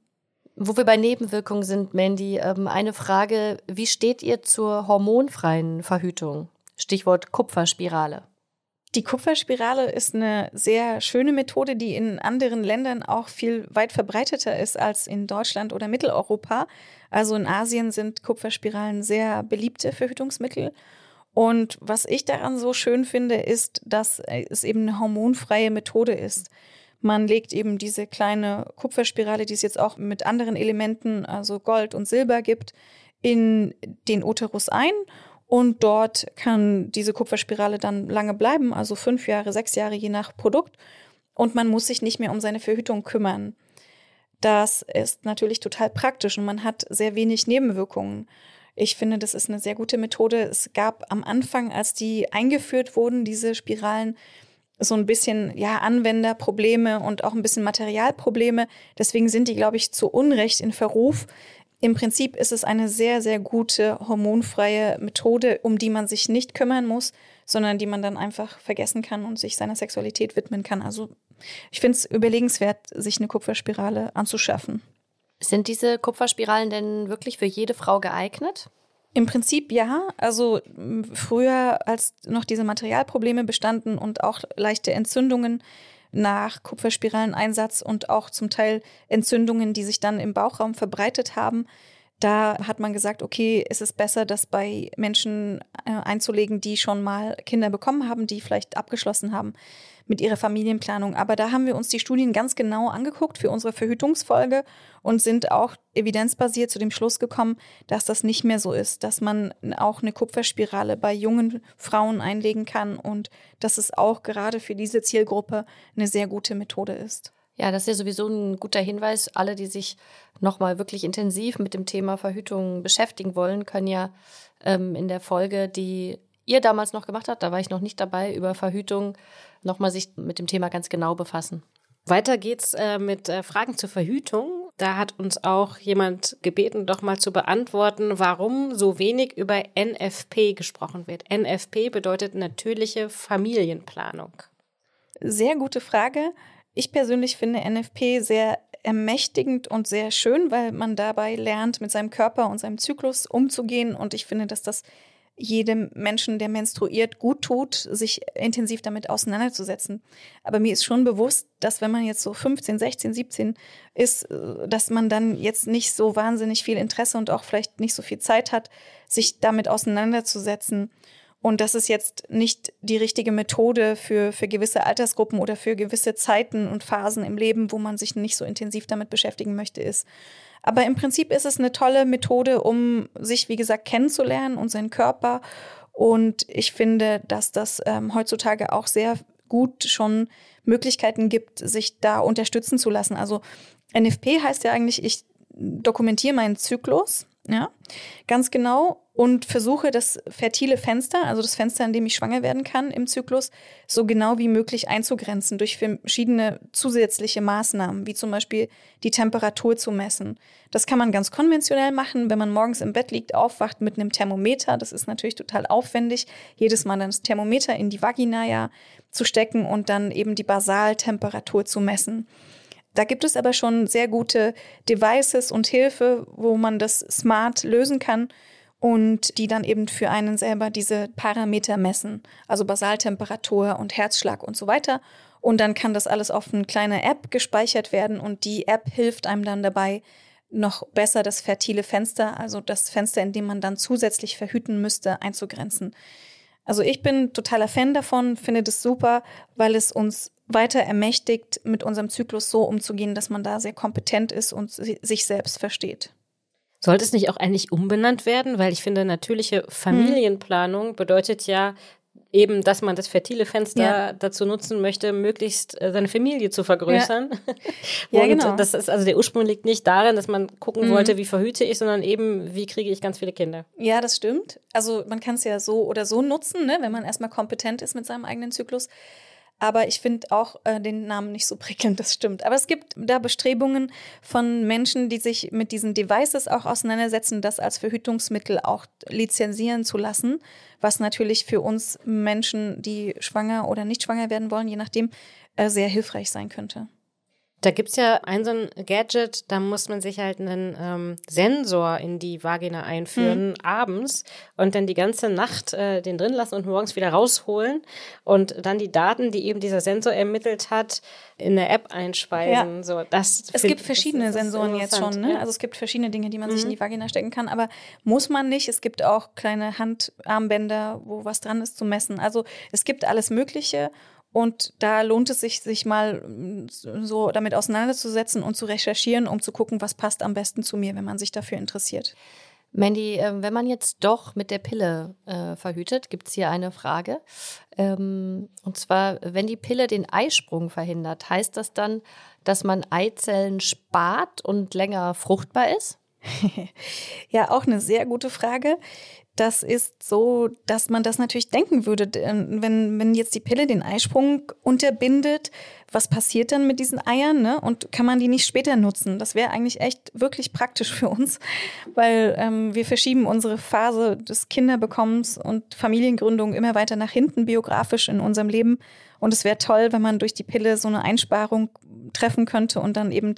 Wo wir bei Nebenwirkungen sind, Mandy, ähm, eine Frage, wie steht ihr zur hormonfreien Verhütung? Stichwort Kupferspirale. Die Kupferspirale ist eine sehr schöne Methode, die in anderen Ländern auch viel weit verbreiteter ist als in Deutschland oder Mitteleuropa. Also in Asien sind Kupferspiralen sehr beliebte Verhütungsmittel. Und was ich daran so schön finde, ist, dass es eben eine hormonfreie Methode ist. Man legt eben diese kleine Kupferspirale, die es jetzt auch mit anderen Elementen, also Gold und Silber gibt, in den Uterus ein und dort kann diese Kupferspirale dann lange bleiben, also fünf Jahre, sechs Jahre je nach Produkt. Und man muss sich nicht mehr um seine Verhütung kümmern. Das ist natürlich total praktisch und man hat sehr wenig Nebenwirkungen. Ich finde, das ist eine sehr gute Methode. Es gab am Anfang, als die eingeführt wurden, diese Spiralen, so ein bisschen ja Anwenderprobleme und auch ein bisschen Materialprobleme. Deswegen sind die, glaube ich, zu Unrecht in Verruf. Im Prinzip ist es eine sehr, sehr gute hormonfreie Methode, um die man sich nicht kümmern muss, sondern die man dann einfach vergessen kann und sich seiner Sexualität widmen kann. Also ich finde es überlegenswert, sich eine Kupferspirale anzuschaffen. Sind diese Kupferspiralen denn wirklich für jede Frau geeignet? Im Prinzip ja. Also früher, als noch diese Materialprobleme bestanden und auch leichte Entzündungen, nach Kupferspiraleneinsatz und auch zum Teil Entzündungen, die sich dann im Bauchraum verbreitet haben. Da hat man gesagt, okay, ist es besser, das bei Menschen äh, einzulegen, die schon mal Kinder bekommen haben, die vielleicht abgeschlossen haben mit ihrer Familienplanung. Aber da haben wir uns die Studien ganz genau angeguckt für unsere Verhütungsfolge und sind auch evidenzbasiert zu dem Schluss gekommen, dass das nicht mehr so ist, dass man auch eine Kupferspirale bei jungen Frauen einlegen kann und dass es auch gerade für diese Zielgruppe eine sehr gute Methode ist. Ja, das ist ja sowieso ein guter Hinweis. Alle, die sich nochmal wirklich intensiv mit dem Thema Verhütung beschäftigen wollen, können ja ähm, in der Folge, die ihr damals noch gemacht habt, da war ich noch nicht dabei, über Verhütung nochmal sich mit dem Thema ganz genau befassen. Weiter geht's äh, mit äh, Fragen zur Verhütung. Da hat uns auch jemand gebeten, doch mal zu beantworten, warum so wenig über NFP gesprochen wird. NFP bedeutet natürliche Familienplanung. Sehr gute Frage. Ich persönlich finde NFP sehr ermächtigend und sehr schön, weil man dabei lernt, mit seinem Körper und seinem Zyklus umzugehen. Und ich finde, dass das jedem Menschen, der menstruiert, gut tut, sich intensiv damit auseinanderzusetzen. Aber mir ist schon bewusst, dass wenn man jetzt so 15, 16, 17 ist, äh, dass man dann jetzt nicht so wahnsinnig viel Interesse und auch vielleicht nicht so viel Zeit hat, sich damit auseinanderzusetzen. Und das ist jetzt nicht die richtige Methode für, für gewisse Altersgruppen oder für gewisse Zeiten und Phasen im Leben, wo man sich nicht so intensiv damit beschäftigen möchte, ist. Aber im Prinzip ist es eine tolle Methode, um sich, wie gesagt, kennenzulernen und seinen Körper. Und ich finde, dass das ähm, heutzutage auch sehr gut schon Möglichkeiten gibt, sich da unterstützen zu lassen. Also NFP heißt ja eigentlich, ich dokumentiere meinen Zyklus, ja, ganz genau und versuche das fertile Fenster, also das Fenster, in dem ich schwanger werden kann im Zyklus, so genau wie möglich einzugrenzen durch verschiedene zusätzliche Maßnahmen, wie zum Beispiel die Temperatur zu messen. Das kann man ganz konventionell machen, wenn man morgens im Bett liegt, aufwacht mit einem Thermometer. Das ist natürlich total aufwendig, jedes Mal das Thermometer in die Vagina ja zu stecken und dann eben die Basaltemperatur zu messen. Da gibt es aber schon sehr gute Devices und Hilfe, wo man das smart lösen kann und die dann eben für einen selber diese Parameter messen, also Basaltemperatur und Herzschlag und so weiter. Und dann kann das alles auf eine kleine App gespeichert werden und die App hilft einem dann dabei, noch besser das fertile Fenster, also das Fenster, in dem man dann zusätzlich verhüten müsste, einzugrenzen. Also ich bin totaler Fan davon, finde das super, weil es uns weiter ermächtigt, mit unserem Zyklus so umzugehen, dass man da sehr kompetent ist und sich selbst versteht. Sollte es nicht auch eigentlich umbenannt werden? Weil ich finde, natürliche Familienplanung bedeutet ja eben, dass man das fertile Fenster ja. dazu nutzen möchte, möglichst äh, seine Familie zu vergrößern. Ja, ja genau. Das ist also der Ursprung liegt nicht darin, dass man gucken mhm. wollte, wie verhüte ich, sondern eben, wie kriege ich ganz viele Kinder. Ja, das stimmt. Also man kann es ja so oder so nutzen, ne, wenn man erstmal kompetent ist mit seinem eigenen Zyklus. Aber ich finde auch äh, den Namen nicht so prickelnd, das stimmt. Aber es gibt da Bestrebungen von Menschen, die sich mit diesen Devices auch auseinandersetzen, das als Verhütungsmittel auch lizenzieren zu lassen, was natürlich für uns Menschen, die schwanger oder nicht schwanger werden wollen, je nachdem, äh, sehr hilfreich sein könnte. Da gibt's ja ein so ein Gadget, da muss man sich halt einen ähm, Sensor in die Vagina einführen, mhm. abends, und dann die ganze Nacht äh, den drin lassen und morgens wieder rausholen und dann die Daten, die eben dieser Sensor ermittelt hat, in eine App einspeisen. Ja. So, das es gibt verschiedene Sensoren jetzt schon, ne? Also es gibt verschiedene Dinge, die man mhm. sich in mhm. die Vagina stecken kann, aber muss man nicht. Es gibt auch kleine Handarmbänder, wo was dran ist zu messen. Also es gibt alles Mögliche. Und da lohnt es sich, sich mal mm, so damit auseinanderzusetzen und zu recherchieren, um zu gucken, was passt am besten zu mir, wenn man sich dafür interessiert. Mandy, ähm, wenn man jetzt doch mit der Pille äh, verhütet, gibt es hier eine Frage. Ähm, und zwar, wenn die Pille den Eisprung verhindert, heißt das dann, dass man Eizellen spart und länger fruchtbar ist? ja, auch eine sehr gute Frage das ist so, dass man das natürlich denken würde, wenn, wenn jetzt die Pille den Eisprung unterbindet, was passiert dann mit diesen Eiern, ne? Und kann man die nicht später nutzen? Das wäre eigentlich echt wirklich praktisch für uns, weil ähm, wir verschieben unsere Phase des Kinderbekommens und Familiengründung immer weiter nach hinten biografisch in unserem Leben. Und es wäre toll, wenn man durch die Pille so eine Einsparung treffen könnte und dann eben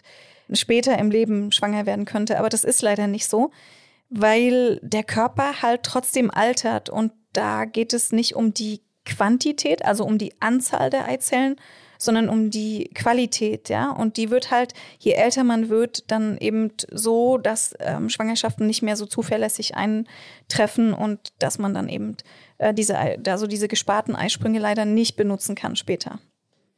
später im Leben schwanger werden könnte. Aber das ist leider nicht so weil der Körper halt trotzdem altert und da geht es nicht um die Quantität, also um die Anzahl der Eizellen, sondern um die Qualität, ja. Und die wird halt, je älter man wird, dann eben so, dass ähm, Schwangerschaften nicht mehr so zuverlässig eintreffen und dass man dann eben äh, diese, also diese gesparten Eisprünge leider nicht benutzen kann später.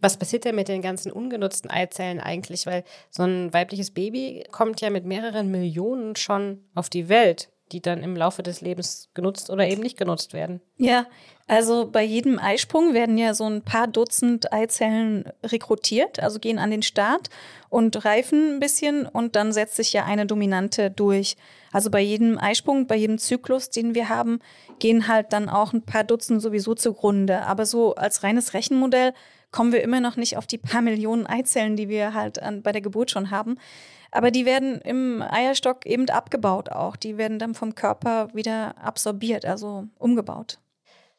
Was passiert denn mit den ganzen ungenutzten Eizellen eigentlich? Weil so ein weibliches Baby kommt ja mit mehreren Millionen schon auf die Welt, die dann im Laufe des Lebens genutzt oder eben nicht genutzt werden. Ja, also bei jedem Eisprung werden ja so ein paar Dutzend Eizellen rekrutiert, also gehen an den Start und reifen ein bisschen und dann setzt sich ja eine Dominante durch. Also bei jedem Eisprung, bei jedem Zyklus, den wir haben, gehen halt dann auch ein paar Dutzend sowieso zugrunde. Aber so als reines Rechenmodell kommen wir immer noch nicht auf die paar Millionen Eizellen, die wir halt an, bei der Geburt schon haben. Aber die werden im Eierstock eben abgebaut auch. Die werden dann vom Körper wieder absorbiert, also umgebaut.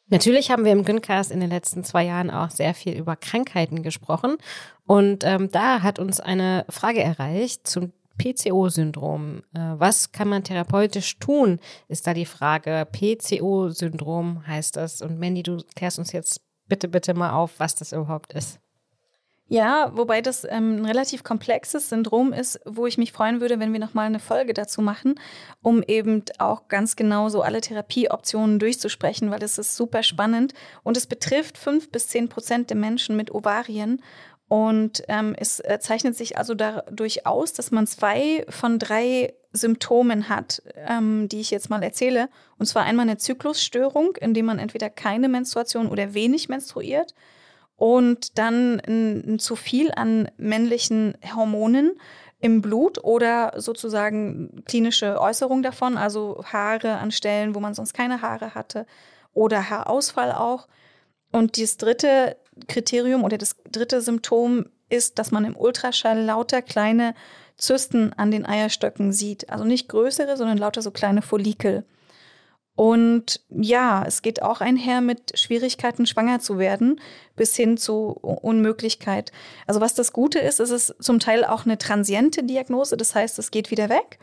Natürlich haben wir im Gyncast in den letzten zwei Jahren auch sehr viel über Krankheiten gesprochen. Und ähm, da hat uns eine Frage erreicht zum PCO-Syndrom. Äh, was kann man therapeutisch tun, ist da die Frage. PCO-Syndrom heißt das. Und Mandy, du klärst uns jetzt bitte, bitte mal auf, was das überhaupt ist. Ja, wobei das ähm, ein relativ komplexes Syndrom ist, wo ich mich freuen würde, wenn wir nochmal eine Folge dazu machen, um eben auch ganz genau so alle Therapieoptionen durchzusprechen, weil das ist super spannend und es betrifft fünf bis zehn Prozent der Menschen mit Ovarien und ähm, es äh, zeichnet sich also dadurch aus, dass man zwei von drei Symptomen hat, ähm, die ich jetzt mal erzähle. Und zwar einmal eine Zyklusstörung, indem man entweder keine Menstruation oder wenig menstruiert. Und dann ein, ein zu viel an männlichen Hormonen im Blut oder sozusagen klinische Äußerung davon, also Haare an Stellen, wo man sonst keine Haare hatte oder Haarausfall auch. Und das dritte Kriterium oder das dritte Symptom ist, dass man im Ultraschall lauter kleine Zysten an den Eierstöcken sieht. Also nicht größere, sondern lauter so kleine Follikel. Und ja, es geht auch einher mit Schwierigkeiten, schwanger zu werden, bis hin zu Unmöglichkeit. Also was das Gute ist, ist es zum Teil auch eine transiente Diagnose, das heißt, es geht wieder weg.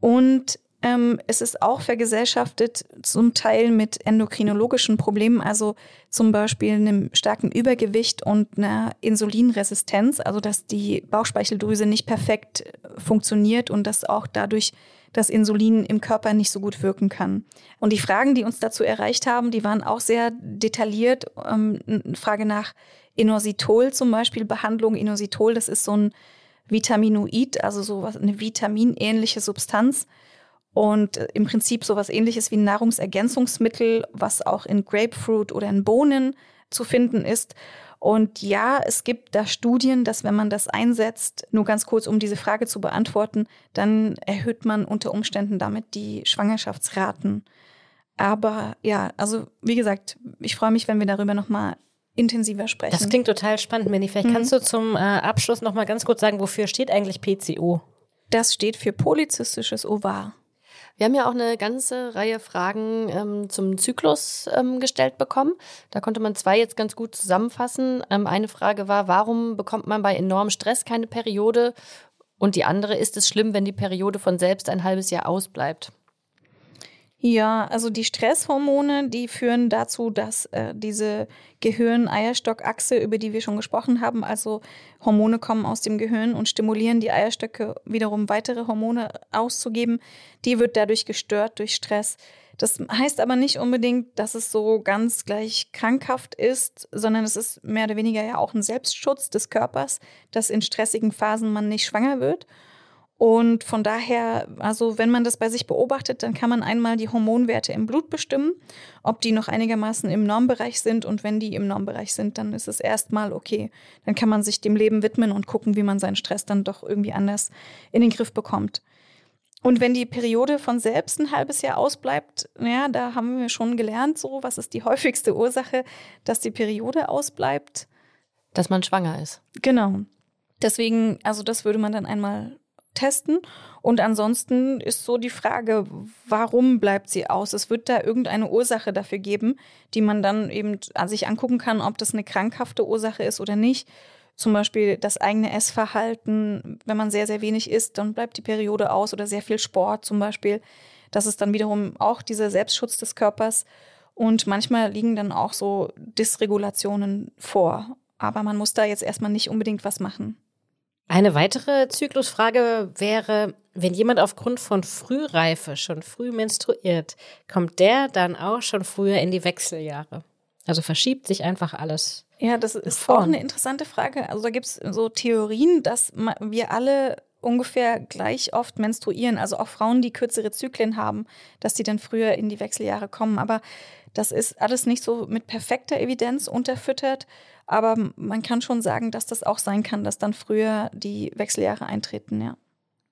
Und Ähm, es ist auch vergesellschaftet, zum Teil mit endokrinologischen Problemen, also zum Beispiel einem starken Übergewicht und einer Insulinresistenz, also dass die Bauchspeicheldrüse nicht perfekt äh, funktioniert und dass auch dadurch das Insulin im Körper nicht so gut wirken kann. Und die Fragen, die uns dazu erreicht haben, die waren auch sehr detailliert. Ähm, eine Frage nach Inositol zum Beispiel, Behandlung. Inositol, das ist so ein Vitaminoid, also so was, eine vitaminähnliche Substanz und äh, im Prinzip sowas ähnliches wie ein Nahrungsergänzungsmittel, was auch in Grapefruit oder in Bohnen zu finden ist. Und ja, es gibt da Studien, dass wenn man das einsetzt, nur ganz kurz, um diese Frage zu beantworten, dann erhöht man unter Umständen damit die Schwangerschaftsraten. Aber ja, also wie gesagt, ich freue mich, wenn wir darüber nochmal intensiver sprechen. Das klingt total spannend, Manny. Vielleicht mhm. kannst du zum äh, Abschluss nochmal ganz kurz sagen, wofür steht eigentlich PCO? Das steht für polyzystisches Ovar. Wir haben ja auch eine ganze Reihe Fragen ähm, zum Zyklus ähm, gestellt bekommen. Da konnte man zwei jetzt ganz gut zusammenfassen. Ähm, eine Frage war, warum bekommt man bei enormem Stress keine Periode? Und die andere, ist es schlimm, wenn die Periode von selbst ein halbes Jahr ausbleibt? Ja, also die Stresshormone, die führen dazu, dass äh, diese Gehirn-Eierstock-Achse, über die wir schon gesprochen haben, also Hormone kommen aus dem Gehirn und stimulieren die Eierstöcke wiederum weitere Hormone auszugeben, die wird dadurch gestört durch Stress. Das heißt aber nicht unbedingt, dass es so ganz gleich krankhaft ist, sondern es ist mehr oder weniger ja auch ein Selbstschutz des Körpers, dass in stressigen Phasen man nicht schwanger wird. Und von daher, also wenn man das bei sich beobachtet, dann kann man einmal die Hormonwerte im Blut bestimmen, ob die noch einigermaßen im Normbereich sind. Und wenn die im Normbereich sind, dann ist es erstmal okay. Dann kann man sich dem Leben widmen und gucken, wie man seinen Stress dann doch irgendwie anders in den Griff bekommt. Und wenn die Periode von selbst ein halbes Jahr ausbleibt, ja, da haben wir schon gelernt, so, was ist die häufigste Ursache, dass die Periode ausbleibt? Dass man schwanger ist. Genau. Deswegen, also das würde man dann einmal testen. Und ansonsten ist so die Frage, warum bleibt sie aus? Es wird da irgendeine Ursache dafür geben, die man dann eben sich angucken kann, ob das eine krankhafte Ursache ist oder nicht. Zum Beispiel das eigene Essverhalten. Wenn man sehr, sehr wenig isst, dann bleibt die Periode aus oder sehr viel Sport zum Beispiel. Das ist dann wiederum auch dieser Selbstschutz des Körpers. Und manchmal liegen dann auch so Dysregulationen vor. Aber man muss da jetzt erstmal nicht unbedingt was machen. Eine weitere Zyklusfrage wäre, wenn jemand aufgrund von Frühreife schon früh menstruiert, kommt der dann auch schon früher in die Wechseljahre? Also verschiebt sich einfach alles. Ja, das ist vorn. auch eine interessante Frage. Also da gibt es so Theorien, dass wir alle ungefähr gleich oft menstruieren. Also auch Frauen, die kürzere Zyklen haben, dass die dann früher in die Wechseljahre kommen. Aber das ist alles nicht so mit perfekter Evidenz unterfüttert. Aber man kann schon sagen, dass das auch sein kann, dass dann früher die Wechseljahre eintreten, ja.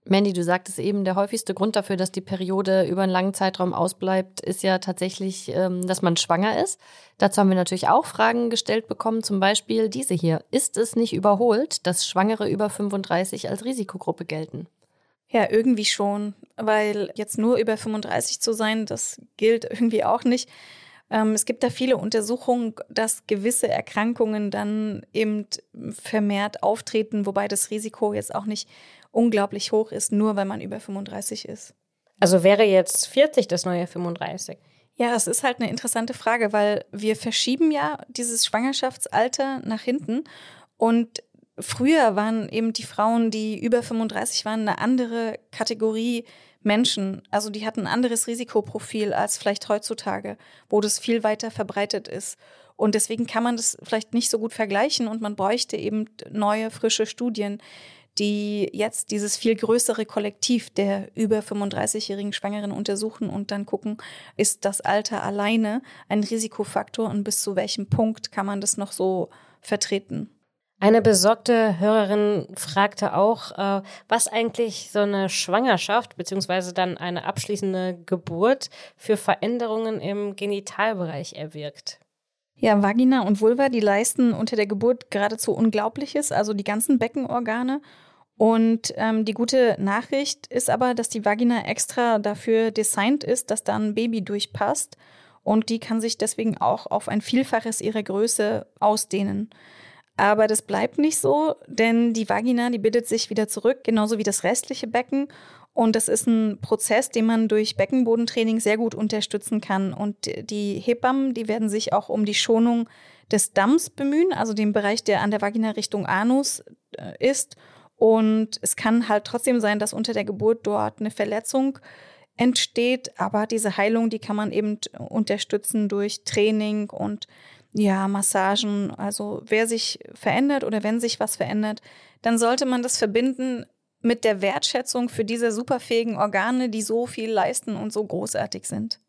Mandy, du sagtest eben, der häufigste Grund dafür, dass die Periode über einen langen Zeitraum ausbleibt, ist ja tatsächlich, ähm, dass man schwanger ist. Dazu haben wir natürlich auch Fragen gestellt bekommen, zum Beispiel diese hier. Ist es nicht überholt, dass Schwangere über 35 als Risikogruppe gelten? Ja, irgendwie schon, weil jetzt nur über 35 zu sein, das gilt irgendwie auch nicht. Ähm, es gibt da viele Untersuchungen, dass gewisse Erkrankungen dann eben vermehrt auftreten, wobei das Risiko jetzt auch nicht unglaublich hoch ist, nur weil man über 35 ist. Also wäre jetzt 40 das neue 35? Ja, es ist halt eine interessante Frage, weil wir verschieben ja dieses Schwangerschaftsalter nach hinten und früher waren eben die Frauen, die über 35 waren, eine andere Kategorie Menschen, also die hatten ein anderes Risikoprofil als vielleicht heutzutage, wo das viel weiter verbreitet ist. Und deswegen kann man das vielleicht nicht so gut vergleichen und man bräuchte eben neue, frische Studien, die jetzt dieses viel größere Kollektiv der über 35-jährigen Schwangeren untersuchen und dann gucken, ist das Alter alleine ein Risikofaktor und bis zu welchem Punkt kann man das noch so vertreten. Eine besorgte Hörerin fragte auch, äh, was eigentlich so eine Schwangerschaft beziehungsweise dann eine abschließende Geburt für Veränderungen im Genitalbereich erwirkt. Ja, Vagina und Vulva, die leisten unter der Geburt geradezu Unglaubliches, also die ganzen Beckenorgane. Und ähm, die gute Nachricht ist aber, dass die Vagina extra dafür designt ist, dass da ein Baby durchpasst. Und die kann sich deswegen auch auf ein Vielfaches ihrer Größe ausdehnen. Aber das bleibt nicht so, denn die Vagina, die bildet sich wieder zurück, genauso wie das restliche Becken. Und das ist ein Prozess, den man durch Beckenbodentraining sehr gut unterstützen kann. Und die Hebammen, die werden sich auch um die Schonung des Damms bemühen, also den Bereich, der an der Vagina Richtung Anus äh, ist. Und es kann halt trotzdem sein, dass unter der Geburt dort eine Verletzung entsteht. Aber diese Heilung, die kann man eben unterstützen durch Training und ja, Massagen. Also wer sich verändert oder wenn sich was verändert, dann sollte man das verbinden mit der Wertschätzung für diese superfähigen Organe, die so viel leisten und so großartig sind.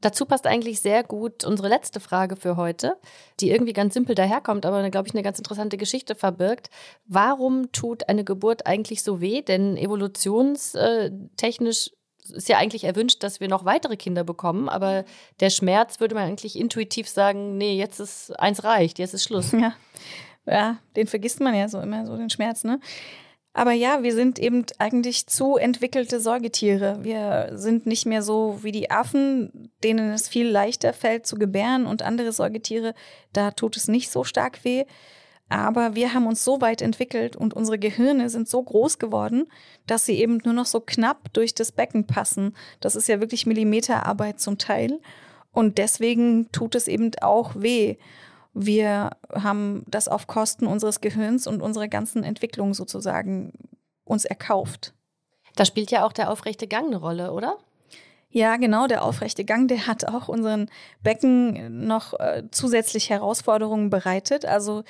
Dazu passt eigentlich sehr gut unsere letzte Frage für heute, die irgendwie ganz simpel daherkommt, aber, glaube ich, eine ganz interessante Geschichte verbirgt. Warum tut eine Geburt eigentlich so weh? Denn evolutionstechnisch ist ja eigentlich erwünscht, dass wir noch weitere Kinder bekommen, aber der Schmerz würde man eigentlich intuitiv sagen, nee, jetzt ist eins reicht, jetzt ist Schluss. Ja, ja den vergisst man ja so immer, so den Schmerz, ne? Aber ja, wir sind eben eigentlich zu entwickelte Säugetiere. Wir sind nicht mehr so wie die Affen, denen es viel leichter fällt zu gebären und andere Säugetiere, da tut es nicht so stark weh. Aber wir haben uns so weit entwickelt und unsere Gehirne sind so groß geworden, dass sie eben nur noch so knapp durch das Becken passen. Das ist ja wirklich Millimeterarbeit zum Teil. Und deswegen tut es eben auch weh. Wir haben das auf Kosten unseres Gehirns und unserer ganzen Entwicklung sozusagen uns erkauft. Da spielt ja auch der aufrechte Gang eine Rolle, oder? Ja, genau, der aufrechte Gang, der hat auch unseren Becken noch äh, zusätzlich Herausforderungen bereitet. Also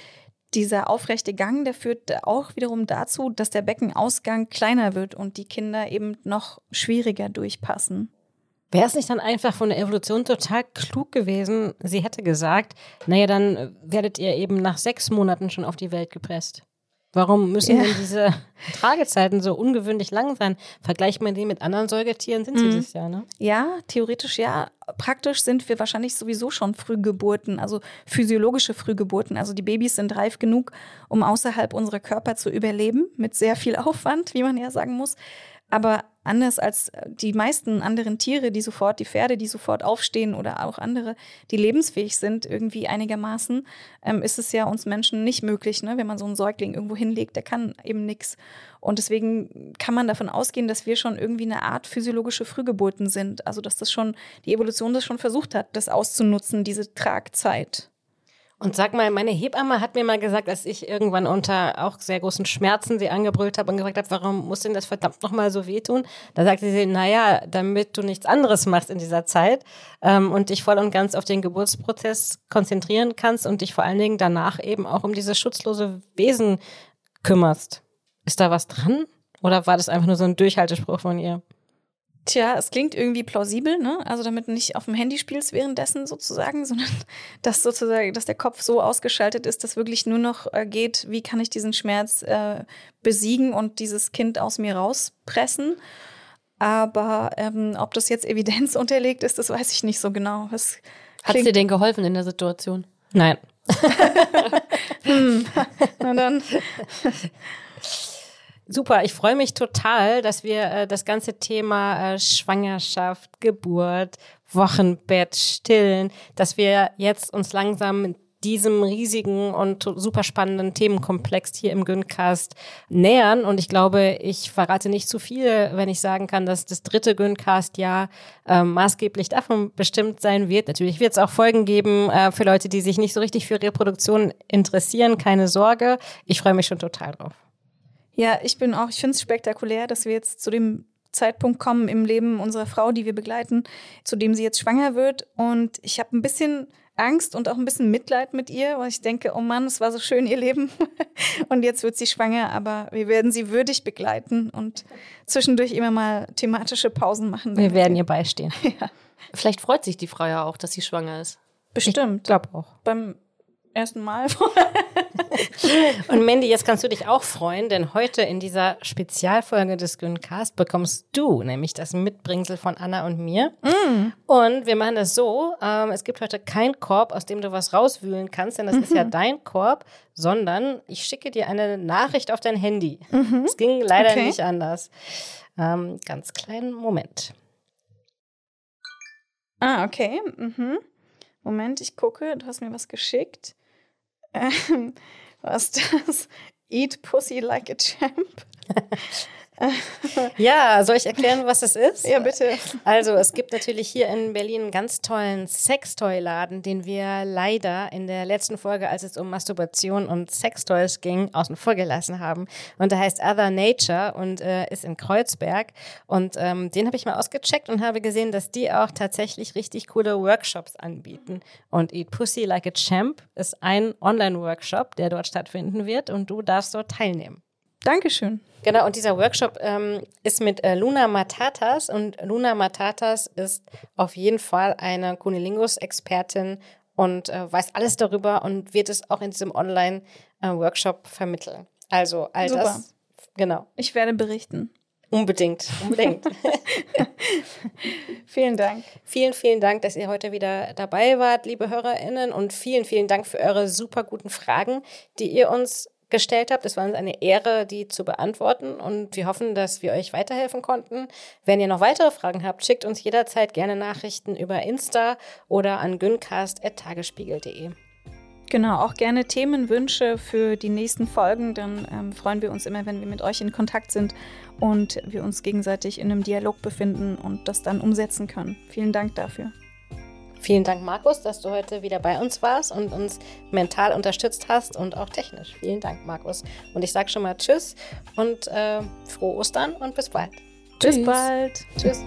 dieser aufrechte Gang, der führt auch wiederum dazu, dass der Beckenausgang kleiner wird und die Kinder eben noch schwieriger durchpassen. Wäre es nicht dann einfach von der Evolution total klug gewesen, sie hätte gesagt, naja, dann werdet ihr eben nach sechs Monaten schon auf die Welt gepresst. Warum müssen ja. denn diese Tragezeiten so ungewöhnlich lang sein? Vergleicht man die mit anderen Säugetieren, sind sie mhm. das ja, ne? Ja, theoretisch ja. Praktisch sind wir wahrscheinlich sowieso schon Frühgeburten, also physiologische Frühgeburten. Also die Babys sind reif genug, um außerhalb unserer Körper zu überleben, mit sehr viel Aufwand, wie man ja sagen muss. Aber anders als äh, die meisten anderen Tiere, die sofort, die Pferde, die sofort aufstehen oder auch andere, die lebensfähig sind, irgendwie einigermaßen, ähm, ist es ja uns Menschen nicht möglich, ne? wenn man so einen Säugling irgendwo hinlegt, der kann eben nichts. Und deswegen kann man davon ausgehen, dass wir schon irgendwie eine Art physiologische Frühgeburten sind. Also dass das schon, die Evolution das schon versucht hat, das auszunutzen, diese Tragzeit. Und sag mal, meine Hebamme hat mir mal gesagt, als ich irgendwann unter auch sehr großen Schmerzen sie angebrüllt habe und gefragt habe, warum muss denn das verdammt nochmal so wehtun? Da sagte sie, naja, damit du nichts anderes machst in dieser Zeit ähm, und dich voll und ganz auf den Geburtsprozess konzentrieren kannst und dich vor allen Dingen danach eben auch um dieses schutzlose Wesen kümmerst. Ist da was dran? Oder war das einfach nur so ein Durchhaltespruch von ihr? Tja, es klingt irgendwie plausibel, ne? Also damit du nicht auf dem Handy spielst währenddessen sozusagen, sondern dass sozusagen, dass der Kopf so ausgeschaltet ist, dass wirklich nur noch äh, geht, wie kann ich diesen Schmerz äh, besiegen und dieses Kind aus mir rauspressen. Aber ähm, ob das jetzt Evidenz unterlegt ist, das weiß ich nicht so genau. Hat es dir denn geholfen in der Situation? Nein. hm. Na dann. Super, ich freue mich total, dass wir äh, das ganze Thema äh, Schwangerschaft, Geburt, Wochenbett, Stillen, dass wir jetzt uns langsam diesem riesigen und super spannenden Themenkomplex hier im Güncast nähern. Und ich glaube, ich verrate nicht zu viel, wenn ich sagen kann, dass das dritte Güncast-Jahr äh, maßgeblich davon bestimmt sein wird. Natürlich wird es auch Folgen geben äh, für Leute, die sich nicht so richtig für Reproduktion interessieren. Keine Sorge. Ich freue mich schon total drauf. Ja, ich bin auch, ich finde es spektakulär, dass wir jetzt zu dem Zeitpunkt kommen im Leben unserer Frau, die wir begleiten, zu dem sie jetzt schwanger wird. Und ich habe ein bisschen Angst und auch ein bisschen Mitleid mit ihr, weil ich denke, oh Mann, es war so schön ihr Leben. und jetzt wird sie schwanger, aber wir werden sie würdig begleiten und zwischendurch immer mal thematische Pausen machen. Wir werden ihr beistehen. ja. Vielleicht freut sich die Frau ja auch, dass sie schwanger ist. Bestimmt. Ich glaube auch. Beim ersten Mal. Und Mandy, jetzt kannst du dich auch freuen, denn heute in dieser Spezialfolge des Güncast bekommst du nämlich das Mitbringsel von Anna und mir. Mm. Und wir machen das so, ähm, es gibt heute keinen Korb, aus dem du was rauswühlen kannst, denn das mhm. ist ja mhm. dein Korb, sondern ich schicke dir eine Nachricht auf dein Handy. Mhm. Es ging leider okay. nicht anders. Ähm, ganz kleinen Moment. Ah, okay. Mhm. Moment, ich gucke, du hast mir was geschickt. Ähm, Was das? Eat Pussy Like a Champ. Ja, soll ich erklären, was das ist? Ja, bitte. Also, es gibt natürlich hier in Berlin einen ganz tollen Sextoy-Laden, den wir leider in der letzten Folge, als es um Masturbation und Sextoys ging, außen vor gelassen haben. Und der heißt Other Nature und äh, ist in Kreuzberg. Und ähm, den habe ich mal ausgecheckt und habe gesehen, dass die auch tatsächlich richtig coole Workshops anbieten. Und Eat Pussy Like a Champ ist ein Online-Workshop, der dort stattfinden wird und du darfst dort teilnehmen. Dankeschön. Genau, und dieser Workshop ähm, ist mit äh, Luna Matatas und Luna Matatas ist auf jeden Fall eine Kunilingus-Expertin und äh, weiß alles darüber und wird es auch in diesem Online-Workshop vermitteln. Also all Super. das, genau, Ich werde berichten. unbedingt, unbedingt. Vielen Dank. vielen, vielen Dank, dass ihr heute wieder dabei wart, liebe HörerInnen und vielen, vielen Dank für eure super guten Fragen, die ihr uns gestellt habt. Es war uns eine Ehre, die zu beantworten und wir hoffen, dass wir euch weiterhelfen konnten. Wenn ihr noch weitere Fragen habt, schickt uns jederzeit gerne Nachrichten über Insta oder an güncast.tagesspiegel.de. Genau, auch gerne Themenwünsche für die nächsten Folgen. Dann ähm, freuen wir uns immer, wenn wir mit euch in Kontakt sind und wir uns gegenseitig in einem Dialog befinden und das dann umsetzen können. Vielen Dank dafür. Vielen Dank, Markus, dass du heute wieder bei uns warst und uns mental unterstützt hast und auch technisch. Vielen Dank, Markus. Und ich sage schon mal Tschüss und äh, frohe Ostern und bis bald. Bis bald. Tschüss.